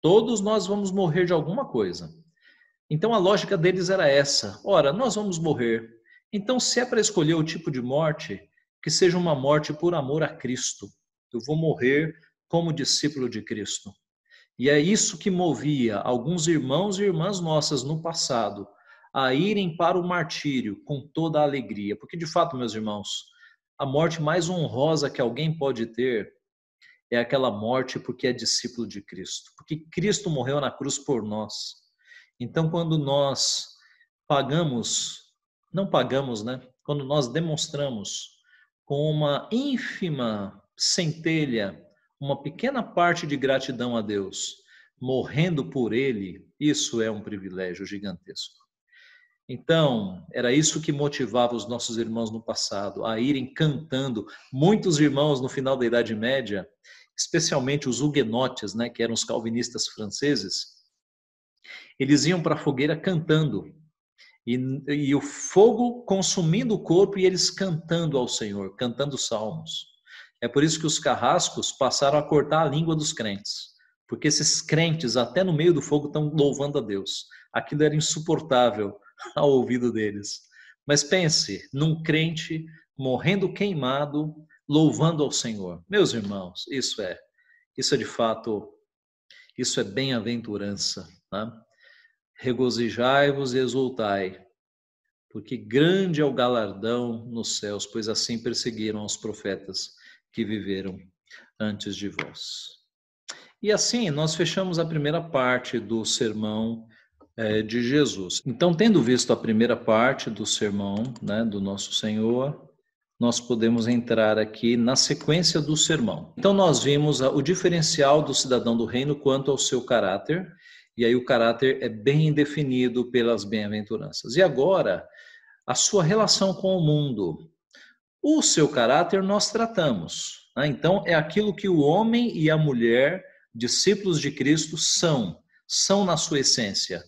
todos nós vamos morrer de alguma coisa. Então a lógica deles era essa: ora, nós vamos morrer. Então, se é para escolher o tipo de morte, que seja uma morte por amor a Cristo. Eu vou morrer como discípulo de Cristo. E é isso que movia alguns irmãos e irmãs nossas no passado a irem para o martírio com toda a alegria. Porque, de fato, meus irmãos, a morte mais honrosa que alguém pode ter é aquela morte porque é discípulo de Cristo. Porque Cristo morreu na cruz por nós. Então, quando nós pagamos, não pagamos, né? Quando nós demonstramos com uma ínfima centelha uma pequena parte de gratidão a Deus, morrendo por Ele, isso é um privilégio gigantesco. Então, era isso que motivava os nossos irmãos no passado a irem cantando. Muitos irmãos no final da Idade Média, especialmente os huguenotes, né, que eram os calvinistas franceses, eles iam para a fogueira cantando. E, e o fogo consumindo o corpo e eles cantando ao Senhor, cantando salmos. É por isso que os carrascos passaram a cortar a língua dos crentes, porque esses crentes, até no meio do fogo, estão louvando a Deus. Aquilo era insuportável [laughs] ao ouvido deles. Mas pense num crente morrendo queimado, louvando ao Senhor. Meus irmãos, isso é, isso é de fato, isso é bem-aventurança. Tá? Regozijai-vos e exultai, porque grande é o galardão nos céus, pois assim perseguiram os profetas que viveram antes de vós. E assim, nós fechamos a primeira parte do sermão é, de Jesus. Então, tendo visto a primeira parte do sermão né, do nosso Senhor, nós podemos entrar aqui na sequência do sermão. Então, nós vimos o diferencial do cidadão do reino quanto ao seu caráter, e aí o caráter é bem definido pelas bem-aventuranças. E agora, a sua relação com o mundo. O seu caráter nós tratamos. Né? Então, é aquilo que o homem e a mulher, discípulos de Cristo, são, são na sua essência.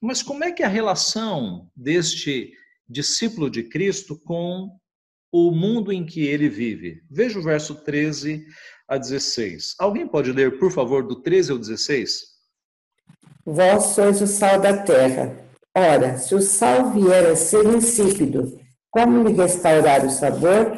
Mas como é que é a relação deste discípulo de Cristo com o mundo em que ele vive? Veja o verso 13 a 16. Alguém pode ler, por favor, do 13 ao 16? Vós sois o sal da terra. Ora, se o sal vier a ser insípido, como lhe restaurar o sabor?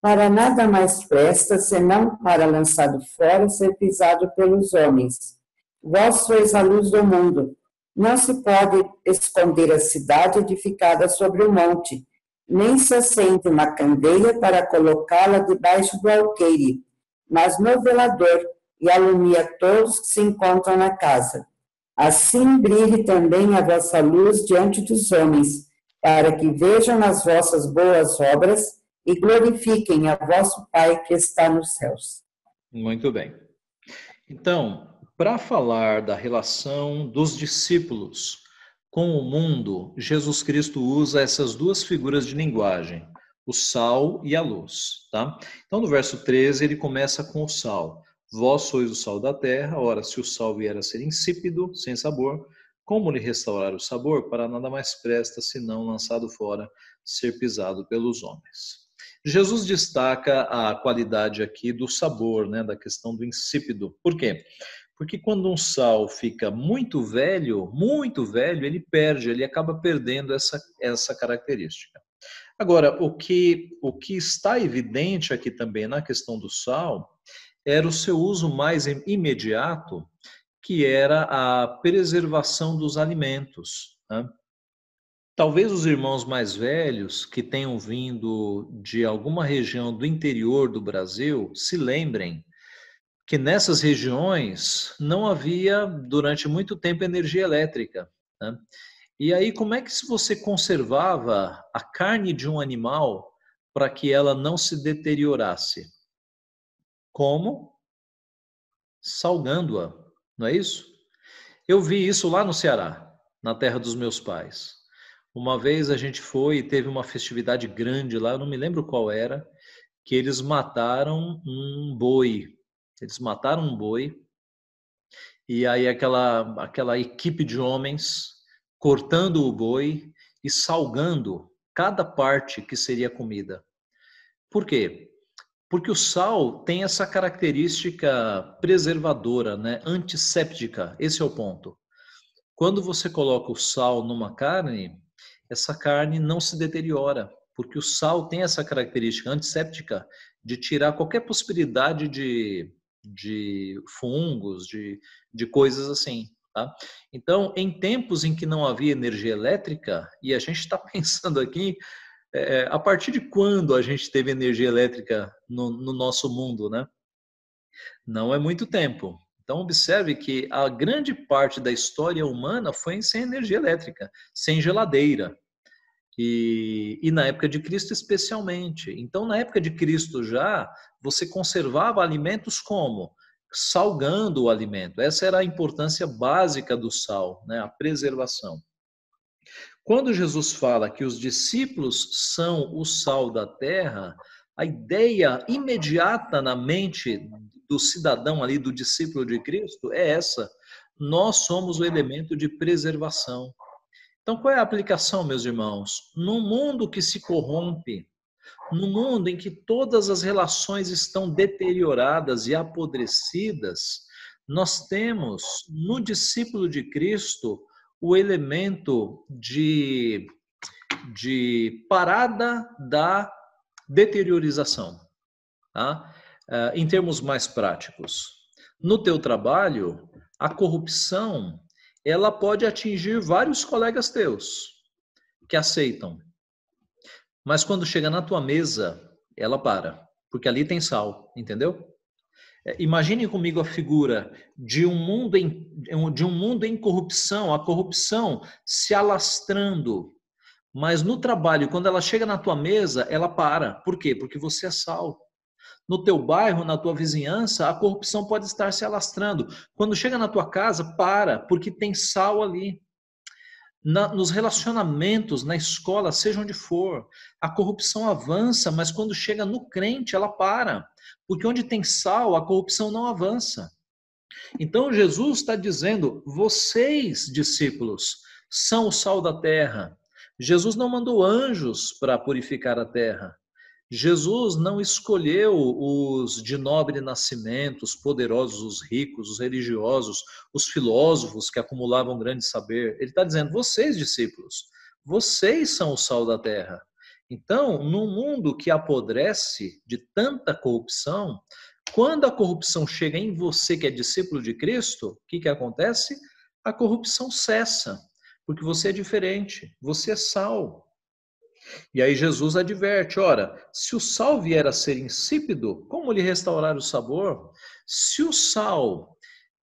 Para nada mais presta, senão para lançado fora ser pisado pelos homens. Vós sois a luz do mundo. Não se pode esconder a cidade edificada sobre o monte, nem se acende uma candeia para colocá-la debaixo do alqueire, mas no velador, e alumia todos que se encontram na casa. Assim brilhe também a vossa luz diante dos homens, para que vejam as vossas boas obras e glorifiquem a vosso Pai que está nos céus. Muito bem. Então, para falar da relação dos discípulos com o mundo, Jesus Cristo usa essas duas figuras de linguagem, o sal e a luz, tá? Então, no verso 13, ele começa com o sal. Vós sois o sal da terra, ora, se o sal vier a ser insípido, sem sabor, como lhe restaurar o sabor? Para nada mais presta senão lançado fora, ser pisado pelos homens. Jesus destaca a qualidade aqui do sabor, né, da questão do insípido. Por quê? Porque quando um sal fica muito velho, muito velho, ele perde, ele acaba perdendo essa, essa característica. Agora, o que, o que está evidente aqui também na questão do sal era o seu uso mais imediato que era a preservação dos alimentos. Né? Talvez os irmãos mais velhos que tenham vindo de alguma região do interior do Brasil se lembrem que nessas regiões não havia durante muito tempo energia elétrica. Né? E aí, como é que você conservava a carne de um animal para que ela não se deteriorasse? Como? Salgando-a, não é isso? Eu vi isso lá no Ceará, na terra dos meus pais. Uma vez a gente foi e teve uma festividade grande lá, eu não me lembro qual era, que eles mataram um boi. Eles mataram um boi. E aí aquela aquela equipe de homens cortando o boi e salgando cada parte que seria comida. Por quê? Porque o sal tem essa característica preservadora, né? antisséptica. Esse é o ponto. Quando você coloca o sal numa carne, essa carne não se deteriora, porque o sal tem essa característica antisséptica de tirar qualquer possibilidade de, de fungos, de, de coisas assim. Tá? Então, em tempos em que não havia energia elétrica, e a gente está [laughs] pensando aqui, é, a partir de quando a gente teve energia elétrica no, no nosso mundo, né? Não é muito tempo. Então, observe que a grande parte da história humana foi sem energia elétrica, sem geladeira. E, e, na época de Cristo, especialmente. Então, na época de Cristo já, você conservava alimentos como? salgando o alimento. Essa era a importância básica do sal, né? a preservação. Quando Jesus fala que os discípulos são o sal da terra, a ideia imediata na mente do cidadão ali, do discípulo de Cristo, é essa. Nós somos o elemento de preservação. Então, qual é a aplicação, meus irmãos? Num mundo que se corrompe, no mundo em que todas as relações estão deterioradas e apodrecidas, nós temos no discípulo de Cristo o elemento de, de parada da deteriorização. Tá? Uh, em termos mais práticos, no teu trabalho, a corrupção ela pode atingir vários colegas teus que aceitam mas quando chega na tua mesa, ela para, porque ali tem sal, entendeu? É, imagine comigo a figura de um mundo em, de um mundo em corrupção, a corrupção se alastrando. Mas no trabalho, quando ela chega na tua mesa, ela para. Por quê? Porque você é sal. No teu bairro, na tua vizinhança, a corrupção pode estar se alastrando. Quando chega na tua casa, para, porque tem sal ali na, nos relacionamentos, na escola, seja onde for. A corrupção avança, mas quando chega no crente, ela para. Porque onde tem sal, a corrupção não avança. Então Jesus está dizendo: vocês, discípulos, são o sal da terra. Jesus não mandou anjos para purificar a terra. Jesus não escolheu os de nobre nascimento, os poderosos, os ricos, os religiosos, os filósofos que acumulavam grande saber. Ele está dizendo: vocês, discípulos, vocês são o sal da terra. Então, num mundo que apodrece de tanta corrupção, quando a corrupção chega em você que é discípulo de Cristo, o que, que acontece? A corrupção cessa, porque você é diferente, você é sal. E aí Jesus adverte: ora, se o sal vier a ser insípido, como lhe restaurar o sabor? Se o sal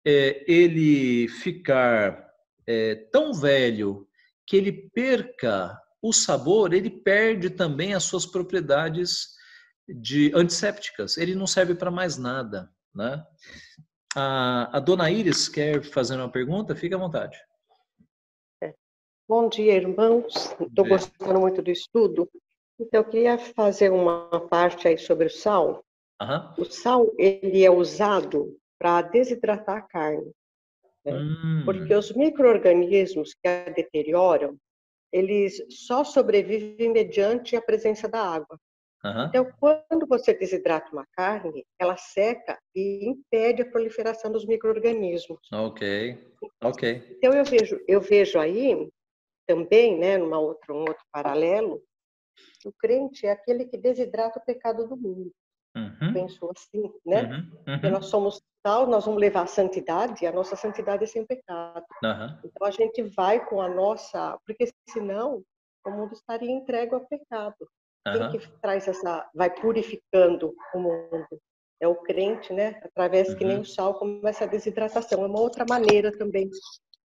é, ele ficar é, tão velho que ele perca o sabor, ele perde também as suas propriedades de antissépticas. Ele não serve para mais nada, né? A, a dona Iris quer fazer uma pergunta? Fique à vontade. Bom dia, irmãos. Estou gostando muito do estudo. Então, eu queria fazer uma parte aí sobre o sal. Uhum. O sal, ele é usado para desidratar a carne. Né? Hum. Porque os micro-organismos que a deterioram, eles só sobrevivem mediante a presença da água. Uhum. Então, quando você desidrata uma carne, ela seca e impede a proliferação dos micro-organismos. Ok, ok. Então, eu vejo, eu vejo aí também, né, numa outra, um outro paralelo, o crente é aquele que desidrata o pecado do mundo. Uhum. Pensou assim, né? Uhum. Uhum. nós somos tal, nós vamos levar a santidade, a nossa santidade é sem pecado. Então a gente vai com a nossa, porque senão o mundo estaria entregue ao pecado. Quem que traz essa, vai purificando o mundo? É o crente, né? Através que nem uhum. o sal começa a desidratação. É uma outra maneira também.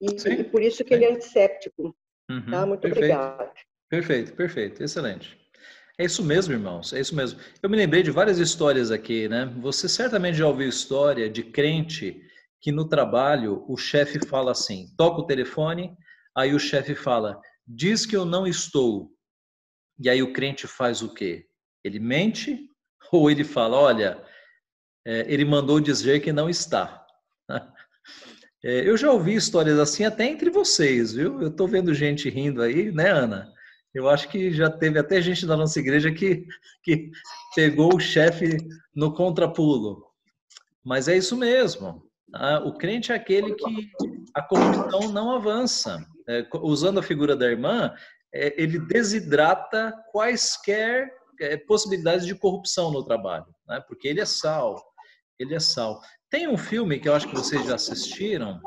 E, e por isso que Sim. ele é antisséptico Uhum, tá? Muito perfeito, obrigada. Perfeito, perfeito, excelente. É isso mesmo, irmãos, é isso mesmo. Eu me lembrei de várias histórias aqui, né? Você certamente já ouviu história de crente que no trabalho o chefe fala assim: toca o telefone, aí o chefe fala, diz que eu não estou. E aí o crente faz o quê? Ele mente ou ele fala, olha, é, ele mandou dizer que não está. [laughs] É, eu já ouvi histórias assim até entre vocês, viu? Eu estou vendo gente rindo aí, né, Ana? Eu acho que já teve até gente da nossa igreja que, que pegou o chefe no contrapulo. Mas é isso mesmo. Tá? O crente é aquele que a corrupção não avança. É, usando a figura da irmã, é, ele desidrata quaisquer é, possibilidades de corrupção no trabalho, né? porque ele é sal, ele é sal. Tem um filme que eu acho que vocês já assistiram,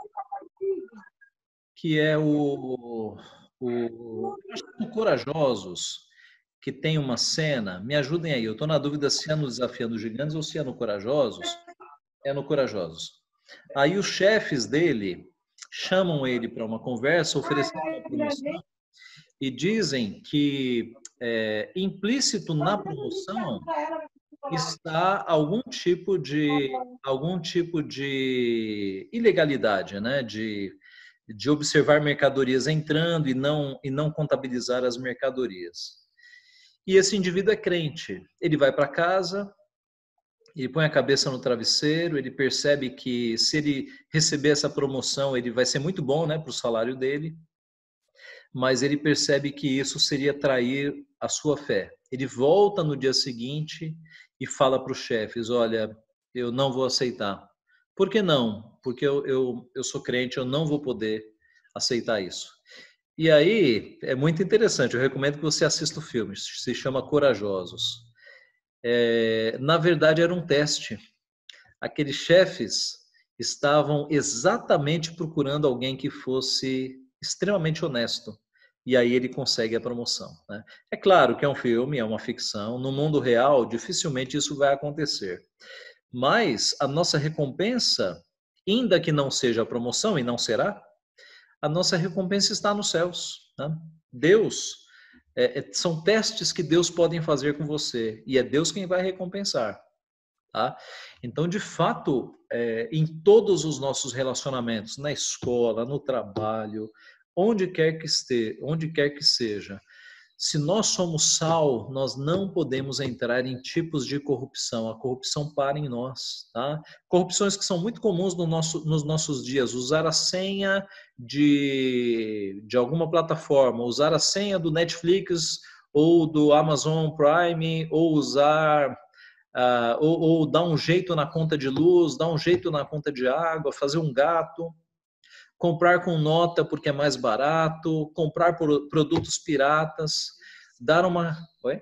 que é o, o, é o Corajosos, que tem uma cena, me ajudem aí, eu estou na dúvida se é no Desafiando Gigantes ou se é no Corajosos. É no Corajosos. Aí os chefes dele chamam ele para uma conversa, oferecendo uma promoção, e dizem que é, implícito na promoção está algum tipo de algum tipo de ilegalidade, né? De, de observar mercadorias entrando e não e não contabilizar as mercadorias. E esse indivíduo é crente. Ele vai para casa, ele põe a cabeça no travesseiro, ele percebe que se ele receber essa promoção, ele vai ser muito bom, né, para o salário dele mas ele percebe que isso seria trair a sua fé. Ele volta no dia seguinte e fala para os chefes: Olha, eu não vou aceitar. Por que não? Porque eu, eu, eu sou crente, eu não vou poder aceitar isso. E aí é muito interessante, eu recomendo que você assista o filme, se chama Corajosos. É, na verdade, era um teste. Aqueles chefes estavam exatamente procurando alguém que fosse extremamente honesto. E aí ele consegue a promoção. Né? É claro que é um filme, é uma ficção. No mundo real, dificilmente isso vai acontecer. Mas a nossa recompensa, ainda que não seja a promoção, e não será, a nossa recompensa está nos céus. Né? Deus, é, é, são testes que Deus pode fazer com você, e é Deus quem vai recompensar. Tá? Então, de fato, é, em todos os nossos relacionamentos, na escola, no trabalho, onde quer que esteja, onde quer que seja, se nós somos sal, nós não podemos entrar em tipos de corrupção. A corrupção para em nós, tá? Corrupções que são muito comuns no nosso, nos nossos dias. Usar a senha de, de alguma plataforma, usar a senha do Netflix ou do Amazon Prime, ou usar uh, ou, ou dar um jeito na conta de luz, dar um jeito na conta de água, fazer um gato, comprar com nota porque é mais barato, comprar por produtos piratas, dar uma. Oi?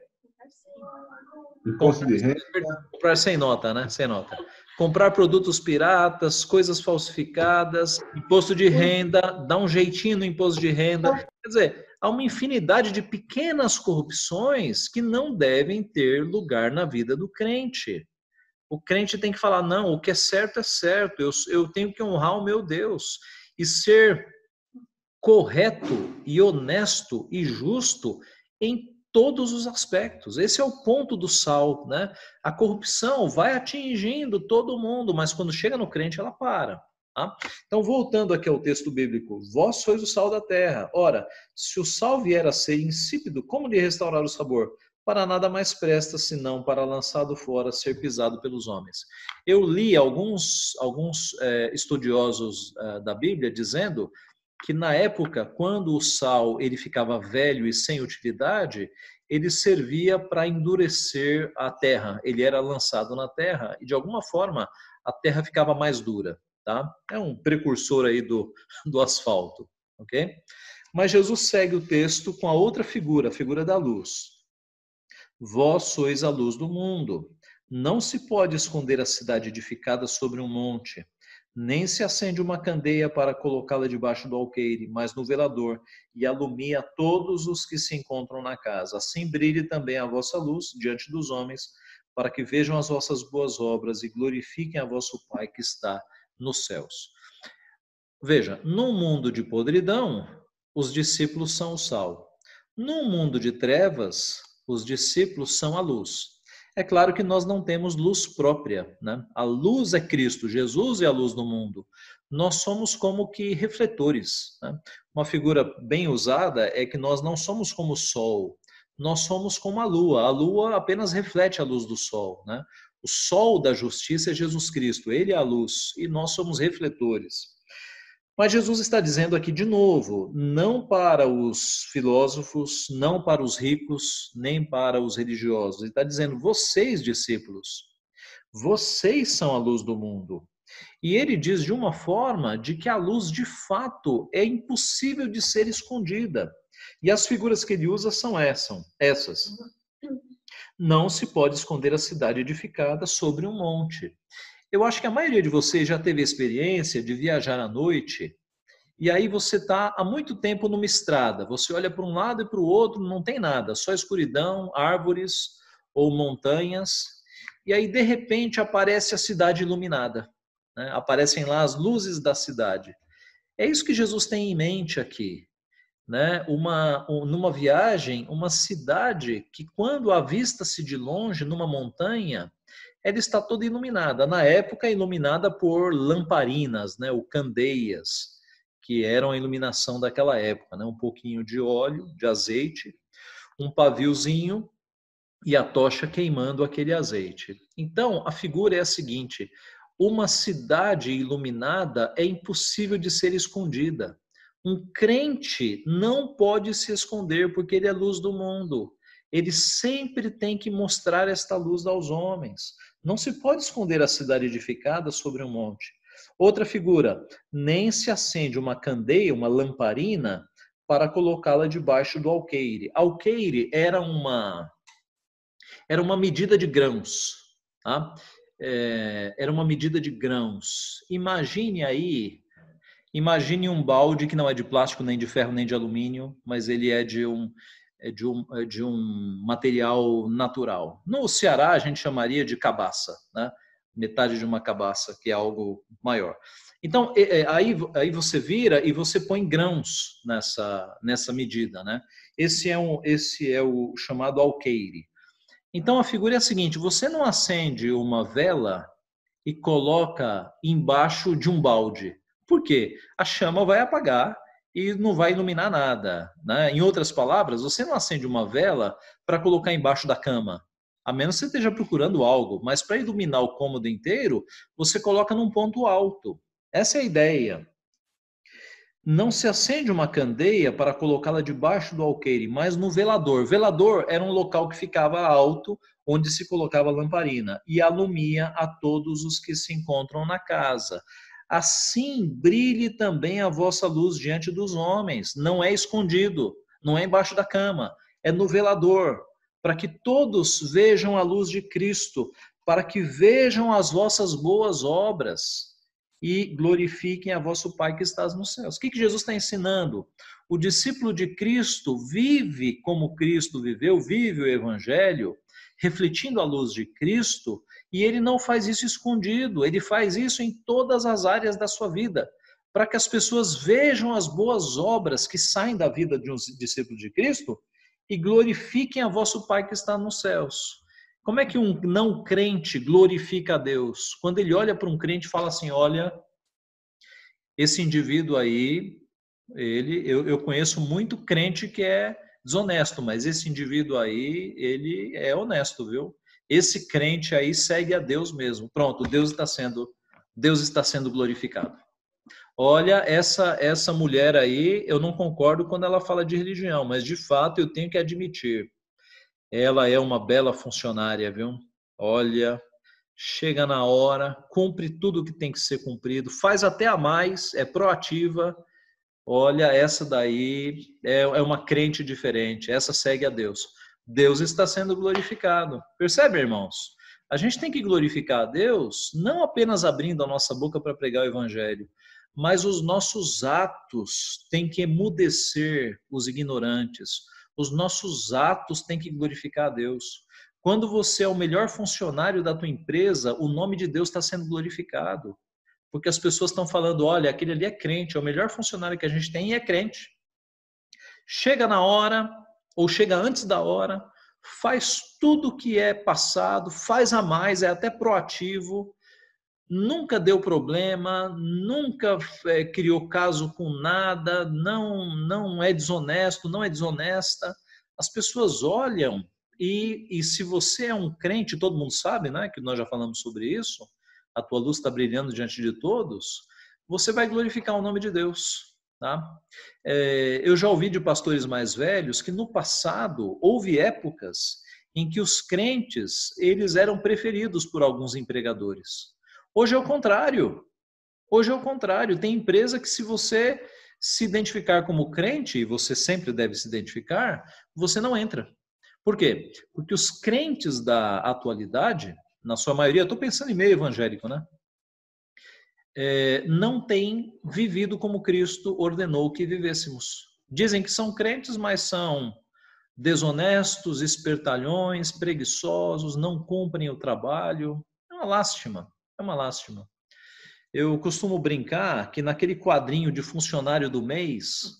Renda. Comprar sem nota, né? Sem nota. Comprar produtos piratas, coisas falsificadas, imposto de renda, dar um jeitinho no imposto de renda. Quer dizer, há uma infinidade de pequenas corrupções que não devem ter lugar na vida do crente. O crente tem que falar: não, o que é certo é certo, eu, eu tenho que honrar o meu Deus e ser correto e honesto e justo em todos os aspectos. Esse é o ponto do sal, né? A corrupção vai atingindo todo mundo, mas quando chega no crente ela para. Tá? Então, voltando aqui ao texto bíblico, vós sois o sal da terra. Ora, se o sal vier a ser insípido, como lhe restaurar o sabor? Para nada mais presta, senão para lançado fora, ser pisado pelos homens. Eu li alguns, alguns é, estudiosos é, da Bíblia dizendo que na época, quando o sal ele ficava velho e sem utilidade, ele servia para endurecer a terra. Ele era lançado na terra e de alguma forma a terra ficava mais dura tá? É um precursor aí do, do asfalto, ok? Mas Jesus segue o texto com a outra figura, a figura da luz. Vós sois a luz do mundo. Não se pode esconder a cidade edificada sobre um monte, nem se acende uma candeia para colocá-la debaixo do alqueire, mas no velador, e alumia todos os que se encontram na casa. Assim brilhe também a vossa luz diante dos homens, para que vejam as vossas boas obras e glorifiquem a vosso Pai que está nos céus. Veja, num mundo de podridão, os discípulos são o sal. No mundo de trevas, os discípulos são a luz. É claro que nós não temos luz própria, né? A luz é Cristo, Jesus é a luz do mundo. Nós somos como que refletores. Né? Uma figura bem usada é que nós não somos como o sol, nós somos como a lua. A lua apenas reflete a luz do sol, né? O sol da justiça é Jesus Cristo, ele é a luz e nós somos refletores. Mas Jesus está dizendo aqui de novo, não para os filósofos, não para os ricos, nem para os religiosos. Ele está dizendo, vocês, discípulos, vocês são a luz do mundo. E ele diz de uma forma de que a luz, de fato, é impossível de ser escondida. E as figuras que ele usa são essas. essas. Não se pode esconder a cidade edificada sobre um monte. Eu acho que a maioria de vocês já teve a experiência de viajar à noite e aí você está há muito tempo numa estrada. Você olha para um lado e para o outro, não tem nada, só escuridão, árvores ou montanhas. E aí, de repente, aparece a cidade iluminada. Né? Aparecem lá as luzes da cidade. É isso que Jesus tem em mente aqui. Né? Uma, numa viagem, uma cidade que, quando avista-se de longe, numa montanha, ela está toda iluminada. Na época, iluminada por lamparinas, né, ou candeias, que eram a iluminação daquela época. Né? Um pouquinho de óleo, de azeite, um paviozinho e a tocha queimando aquele azeite. Então, a figura é a seguinte: uma cidade iluminada é impossível de ser escondida. Um crente não pode se esconder porque ele é luz do mundo. Ele sempre tem que mostrar esta luz aos homens. Não se pode esconder a cidade edificada sobre um monte. Outra figura, nem se acende uma candeia, uma lamparina, para colocá-la debaixo do alqueire. Alqueire era uma era uma medida de grãos, tá? É, era uma medida de grãos. Imagine aí, imagine um balde que não é de plástico, nem de ferro, nem de alumínio, mas ele é de um de um, é de um material natural. No Ceará, a gente chamaria de cabaça, né? metade de uma cabaça, que é algo maior. Então, aí, aí você vira e você põe grãos nessa, nessa medida. Né? Esse, é um, esse é o chamado alqueire. Então, a figura é a seguinte: você não acende uma vela e coloca embaixo de um balde. Por quê? A chama vai apagar e não vai iluminar nada. Né? Em outras palavras, você não acende uma vela para colocar embaixo da cama, a menos que você esteja procurando algo, mas para iluminar o cômodo inteiro, você coloca num ponto alto. Essa é a ideia. Não se acende uma candeia para colocá-la debaixo do alqueire, mas no velador. Velador era um local que ficava alto, onde se colocava a lamparina e alumia a todos os que se encontram na casa assim brilhe também a vossa luz diante dos homens. Não é escondido, não é embaixo da cama, é no velador, para que todos vejam a luz de Cristo, para que vejam as vossas boas obras e glorifiquem a vosso Pai que estás nos céus. O que, que Jesus está ensinando? O discípulo de Cristo vive como Cristo viveu, vive o Evangelho, refletindo a luz de Cristo, e ele não faz isso escondido, ele faz isso em todas as áreas da sua vida, para que as pessoas vejam as boas obras que saem da vida de um discípulo de Cristo e glorifiquem a vosso Pai que está nos céus. Como é que um não crente glorifica a Deus? Quando ele olha para um crente e fala assim: olha, esse indivíduo aí, ele, eu, eu conheço muito crente que é desonesto, mas esse indivíduo aí, ele é honesto, viu? Esse crente aí segue a Deus mesmo. Pronto, Deus está sendo Deus está sendo glorificado. Olha, essa essa mulher aí, eu não concordo quando ela fala de religião, mas de fato eu tenho que admitir. Ela é uma bela funcionária, viu? Olha, chega na hora, cumpre tudo o que tem que ser cumprido, faz até a mais, é proativa. Olha, essa daí é, é uma crente diferente, essa segue a Deus. Deus está sendo glorificado. Percebe, irmãos? A gente tem que glorificar a Deus não apenas abrindo a nossa boca para pregar o evangelho, mas os nossos atos têm que emudecer os ignorantes. Os nossos atos têm que glorificar a Deus. Quando você é o melhor funcionário da tua empresa, o nome de Deus está sendo glorificado. Porque as pessoas estão falando, olha, aquele ali é crente, é o melhor funcionário que a gente tem e é crente. chega na hora ou chega antes da hora, faz tudo que é passado, faz a mais, é até proativo, nunca deu problema, nunca é, criou caso com nada, não, não é desonesto, não é desonesta. As pessoas olham e, e se você é um crente, todo mundo sabe, né, que nós já falamos sobre isso, a tua luz está brilhando diante de todos, você vai glorificar o nome de Deus. Tá? É, eu já ouvi de pastores mais velhos que no passado houve épocas em que os crentes eles eram preferidos por alguns empregadores. Hoje é o contrário. Hoje é o contrário. Tem empresa que se você se identificar como crente, e você sempre deve se identificar, você não entra. Por quê? Porque os crentes da atualidade, na sua maioria, estou pensando em meio evangélico, né? É, não têm vivido como Cristo ordenou que vivêssemos. Dizem que são crentes, mas são desonestos, espertalhões, preguiçosos, não cumprem o trabalho. É uma lástima, é uma lástima. Eu costumo brincar que naquele quadrinho de funcionário do mês,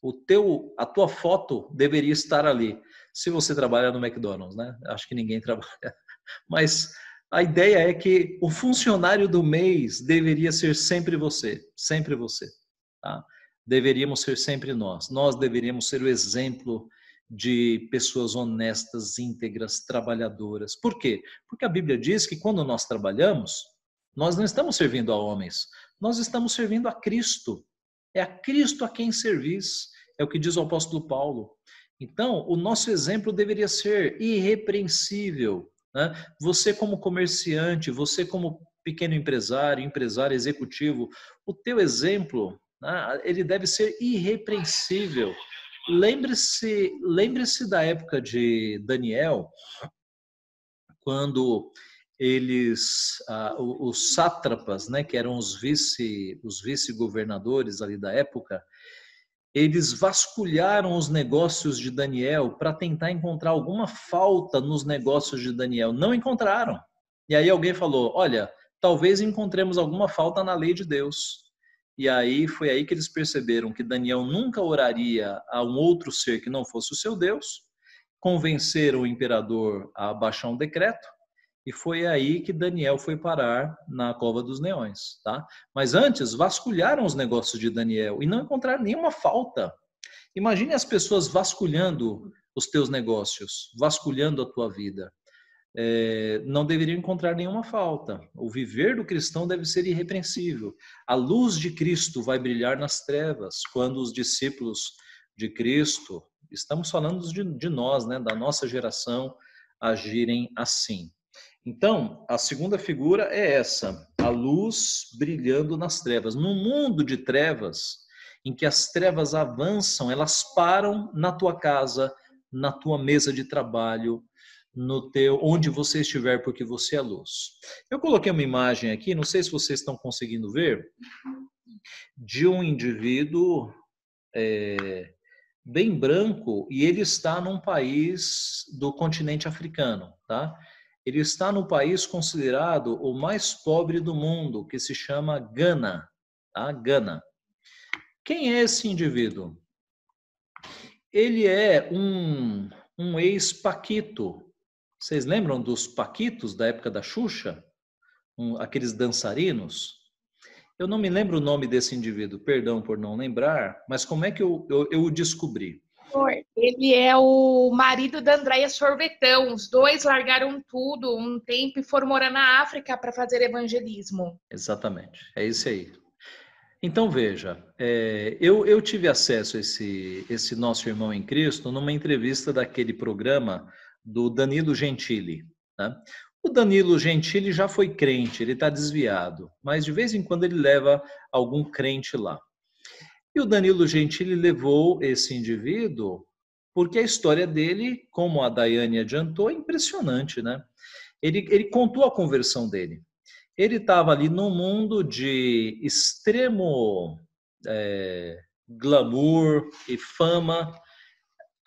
o teu, a tua foto deveria estar ali se você trabalha no McDonald's, né? Acho que ninguém [laughs] trabalha. Mas a ideia é que o funcionário do mês deveria ser sempre você, sempre você. Tá? Deveríamos ser sempre nós. Nós deveríamos ser o exemplo de pessoas honestas, íntegras, trabalhadoras. Por quê? Porque a Bíblia diz que quando nós trabalhamos, nós não estamos servindo a homens, nós estamos servindo a Cristo. É a Cristo a quem servis. É o que diz o apóstolo Paulo. Então, o nosso exemplo deveria ser irrepreensível. Né? Você como comerciante, você como pequeno empresário, empresário executivo, o teu exemplo, né, ele deve ser irrepreensível. Lembre-se, lembre-se da época de Daniel, quando eles, ah, os sátrapas, né, que eram os vice, os vice-governadores ali da época, eles vasculharam os negócios de Daniel para tentar encontrar alguma falta nos negócios de Daniel. Não encontraram. E aí alguém falou: olha, talvez encontremos alguma falta na lei de Deus. E aí foi aí que eles perceberam que Daniel nunca oraria a um outro ser que não fosse o seu Deus. Convenceram o imperador a baixar um decreto e foi aí que Daniel foi parar na cova dos leões, tá? Mas antes vasculharam os negócios de Daniel e não encontraram nenhuma falta. Imagine as pessoas vasculhando os teus negócios, vasculhando a tua vida. É, não deveriam encontrar nenhuma falta. O viver do cristão deve ser irrepreensível. A luz de Cristo vai brilhar nas trevas quando os discípulos de Cristo, estamos falando de, de nós, né, da nossa geração, agirem assim. Então, a segunda figura é essa, a luz brilhando nas trevas. No mundo de trevas, em que as trevas avançam, elas param na tua casa, na tua mesa de trabalho, no teu onde você estiver, porque você é luz. Eu coloquei uma imagem aqui, não sei se vocês estão conseguindo ver, de um indivíduo é, bem branco e ele está num país do continente africano, tá? Ele está no país considerado o mais pobre do mundo, que se chama Gana. Tá? Gana. Quem é esse indivíduo? Ele é um, um ex-paquito. Vocês lembram dos paquitos da época da Xuxa? Um, aqueles dançarinos? Eu não me lembro o nome desse indivíduo, perdão por não lembrar, mas como é que eu, eu, eu o descobri? Ele é o marido da Andréia Sorvetão. Os dois largaram tudo um tempo e foram morar na África para fazer evangelismo. Exatamente, é isso aí. Então veja, é, eu, eu tive acesso a esse, esse nosso irmão em Cristo numa entrevista daquele programa do Danilo Gentili. Né? O Danilo Gentili já foi crente, ele está desviado, mas de vez em quando ele leva algum crente lá. E o Danilo Gentili levou esse indivíduo porque a história dele, como a Daiane adiantou, é impressionante, né? Ele, ele contou a conversão dele. Ele estava ali num mundo de extremo é, glamour e fama.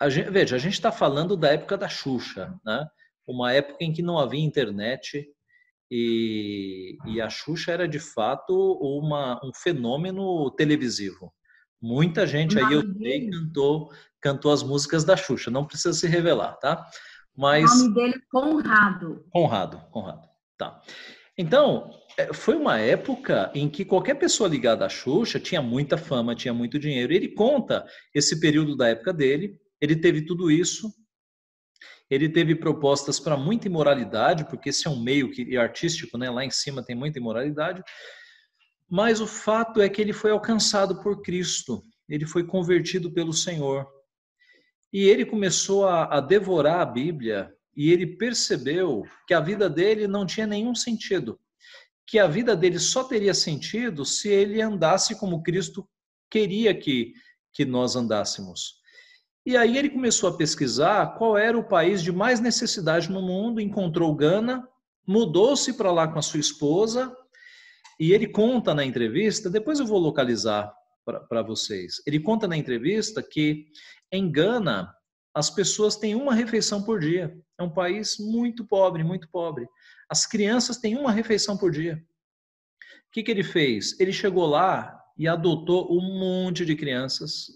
A gente, veja, a gente está falando da época da Xuxa, né? Uma época em que não havia internet e, e a Xuxa era de fato uma, um fenômeno televisivo Muita gente aí eu sei cantou, cantou as músicas da Xuxa, não precisa se revelar, tá? Mas o nome dele é Conrado. Conrado, Conrado. Tá. Então, é, foi uma época em que qualquer pessoa ligada à Xuxa tinha muita fama, tinha muito dinheiro. Ele conta esse período da época dele, ele teve tudo isso, ele teve propostas para muita imoralidade, porque esse é um meio que, artístico, né? lá em cima tem muita imoralidade, mas o fato é que ele foi alcançado por Cristo, ele foi convertido pelo Senhor. E ele começou a, a devorar a Bíblia e ele percebeu que a vida dele não tinha nenhum sentido, que a vida dele só teria sentido se ele andasse como Cristo queria que, que nós andássemos. E aí ele começou a pesquisar qual era o país de mais necessidade no mundo, encontrou Gana, mudou-se para lá com a sua esposa, e ele conta na entrevista, depois eu vou localizar para vocês. Ele conta na entrevista que em Gana as pessoas têm uma refeição por dia. É um país muito pobre, muito pobre. As crianças têm uma refeição por dia. O que, que ele fez? Ele chegou lá e adotou um monte de crianças.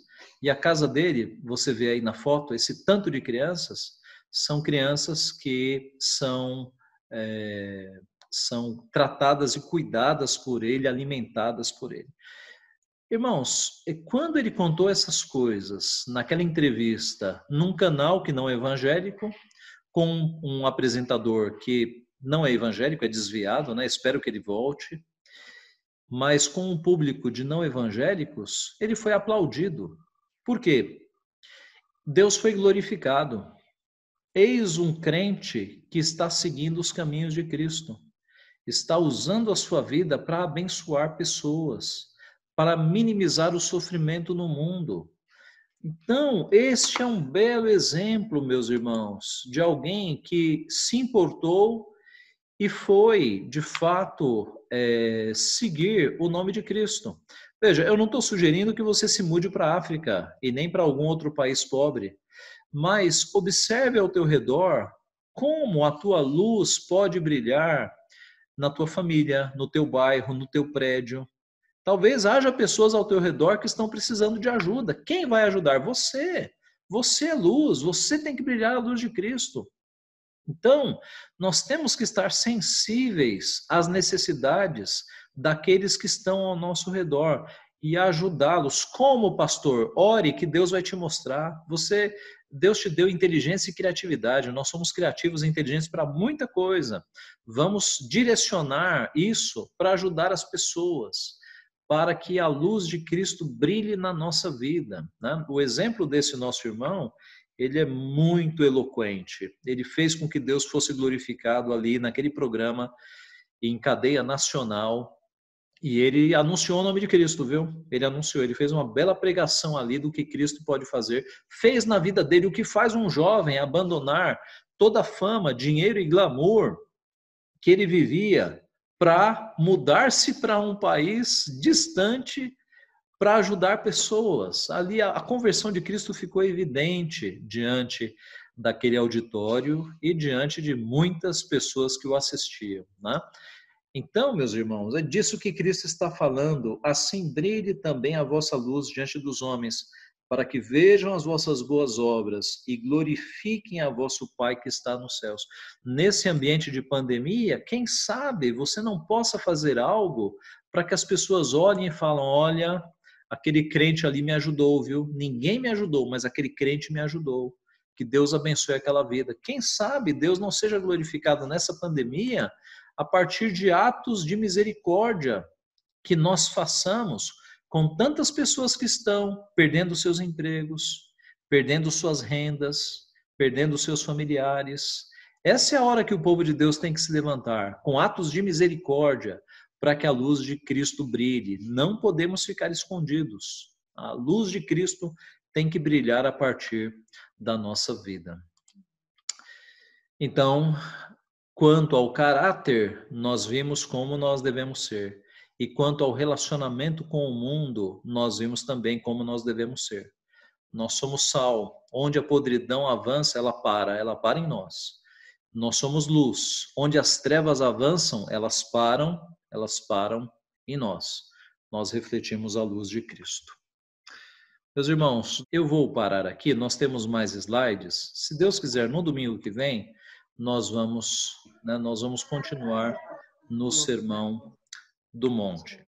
E a casa dele, você vê aí na foto, esse tanto de crianças, são crianças que são, é, são tratadas e cuidadas por ele, alimentadas por ele. Irmãos, quando ele contou essas coisas naquela entrevista num canal que não é evangélico, com um apresentador que não é evangélico, é desviado, né? Espero que ele volte. Mas com um público de não evangélicos, ele foi aplaudido. Por quê? Deus foi glorificado. Eis um crente que está seguindo os caminhos de Cristo. Está usando a sua vida para abençoar pessoas para minimizar o sofrimento no mundo. Então, este é um belo exemplo, meus irmãos, de alguém que se importou e foi, de fato, é, seguir o nome de Cristo. Veja, eu não estou sugerindo que você se mude para a África e nem para algum outro país pobre, mas observe ao teu redor como a tua luz pode brilhar na tua família, no teu bairro, no teu prédio, Talvez haja pessoas ao teu redor que estão precisando de ajuda. Quem vai ajudar? Você. Você é luz, você tem que brilhar a luz de Cristo. Então, nós temos que estar sensíveis às necessidades daqueles que estão ao nosso redor e ajudá-los. Como pastor, ore que Deus vai te mostrar. Você, Deus te deu inteligência e criatividade. Nós somos criativos e inteligentes para muita coisa. Vamos direcionar isso para ajudar as pessoas para que a luz de Cristo brilhe na nossa vida. Né? O exemplo desse nosso irmão, ele é muito eloquente. Ele fez com que Deus fosse glorificado ali naquele programa em cadeia nacional. E ele anunciou o nome de Cristo, viu? Ele anunciou, ele fez uma bela pregação ali do que Cristo pode fazer. Fez na vida dele o que faz um jovem abandonar toda a fama, dinheiro e glamour que ele vivia para mudar-se para um país distante para ajudar pessoas. Ali a, a, conversão de Cristo ficou evidente diante daquele auditório e diante de muitas pessoas que o assistiam. Né? Então, meus irmãos, é disso que Cristo está falando. Assim brilhe também a vossa luz diante dos homens, para que vejam as vossas boas obras e glorifiquem a vosso Pai que está nos céus. Nesse ambiente de pandemia, quem sabe você não possa fazer algo para que as pessoas olhem e falem: olha, aquele crente ali me ajudou, viu? Ninguém me ajudou, mas aquele crente me ajudou. Que Deus abençoe aquela vida. Quem sabe Deus não seja glorificado nessa pandemia a partir de atos de misericórdia que nós façamos com tantas pessoas que estão perdendo seus empregos, perdendo suas rendas, perdendo seus familiares. Essa é a hora que o povo de Deus tem que se levantar, com atos de misericórdia, para que a luz de Cristo brilhe. Não podemos ficar escondidos. A luz de Cristo tem que brilhar a partir da nossa vida. Então, quanto ao caráter, nós vimos como nós devemos ser. E quanto ao relacionamento com o mundo, nós vimos também como nós devemos ser. Nós somos sal. Onde a podridão avança, ela para, ela para em nós. Nós somos luz. Onde as trevas avançam, elas param, elas param em nós. Nós refletimos a luz de Cristo. Meus irmãos, eu vou parar aqui, nós temos mais slides. Se Deus quiser, no domingo que vem, nós vamos, né, nós vamos continuar no Sermão do Monte.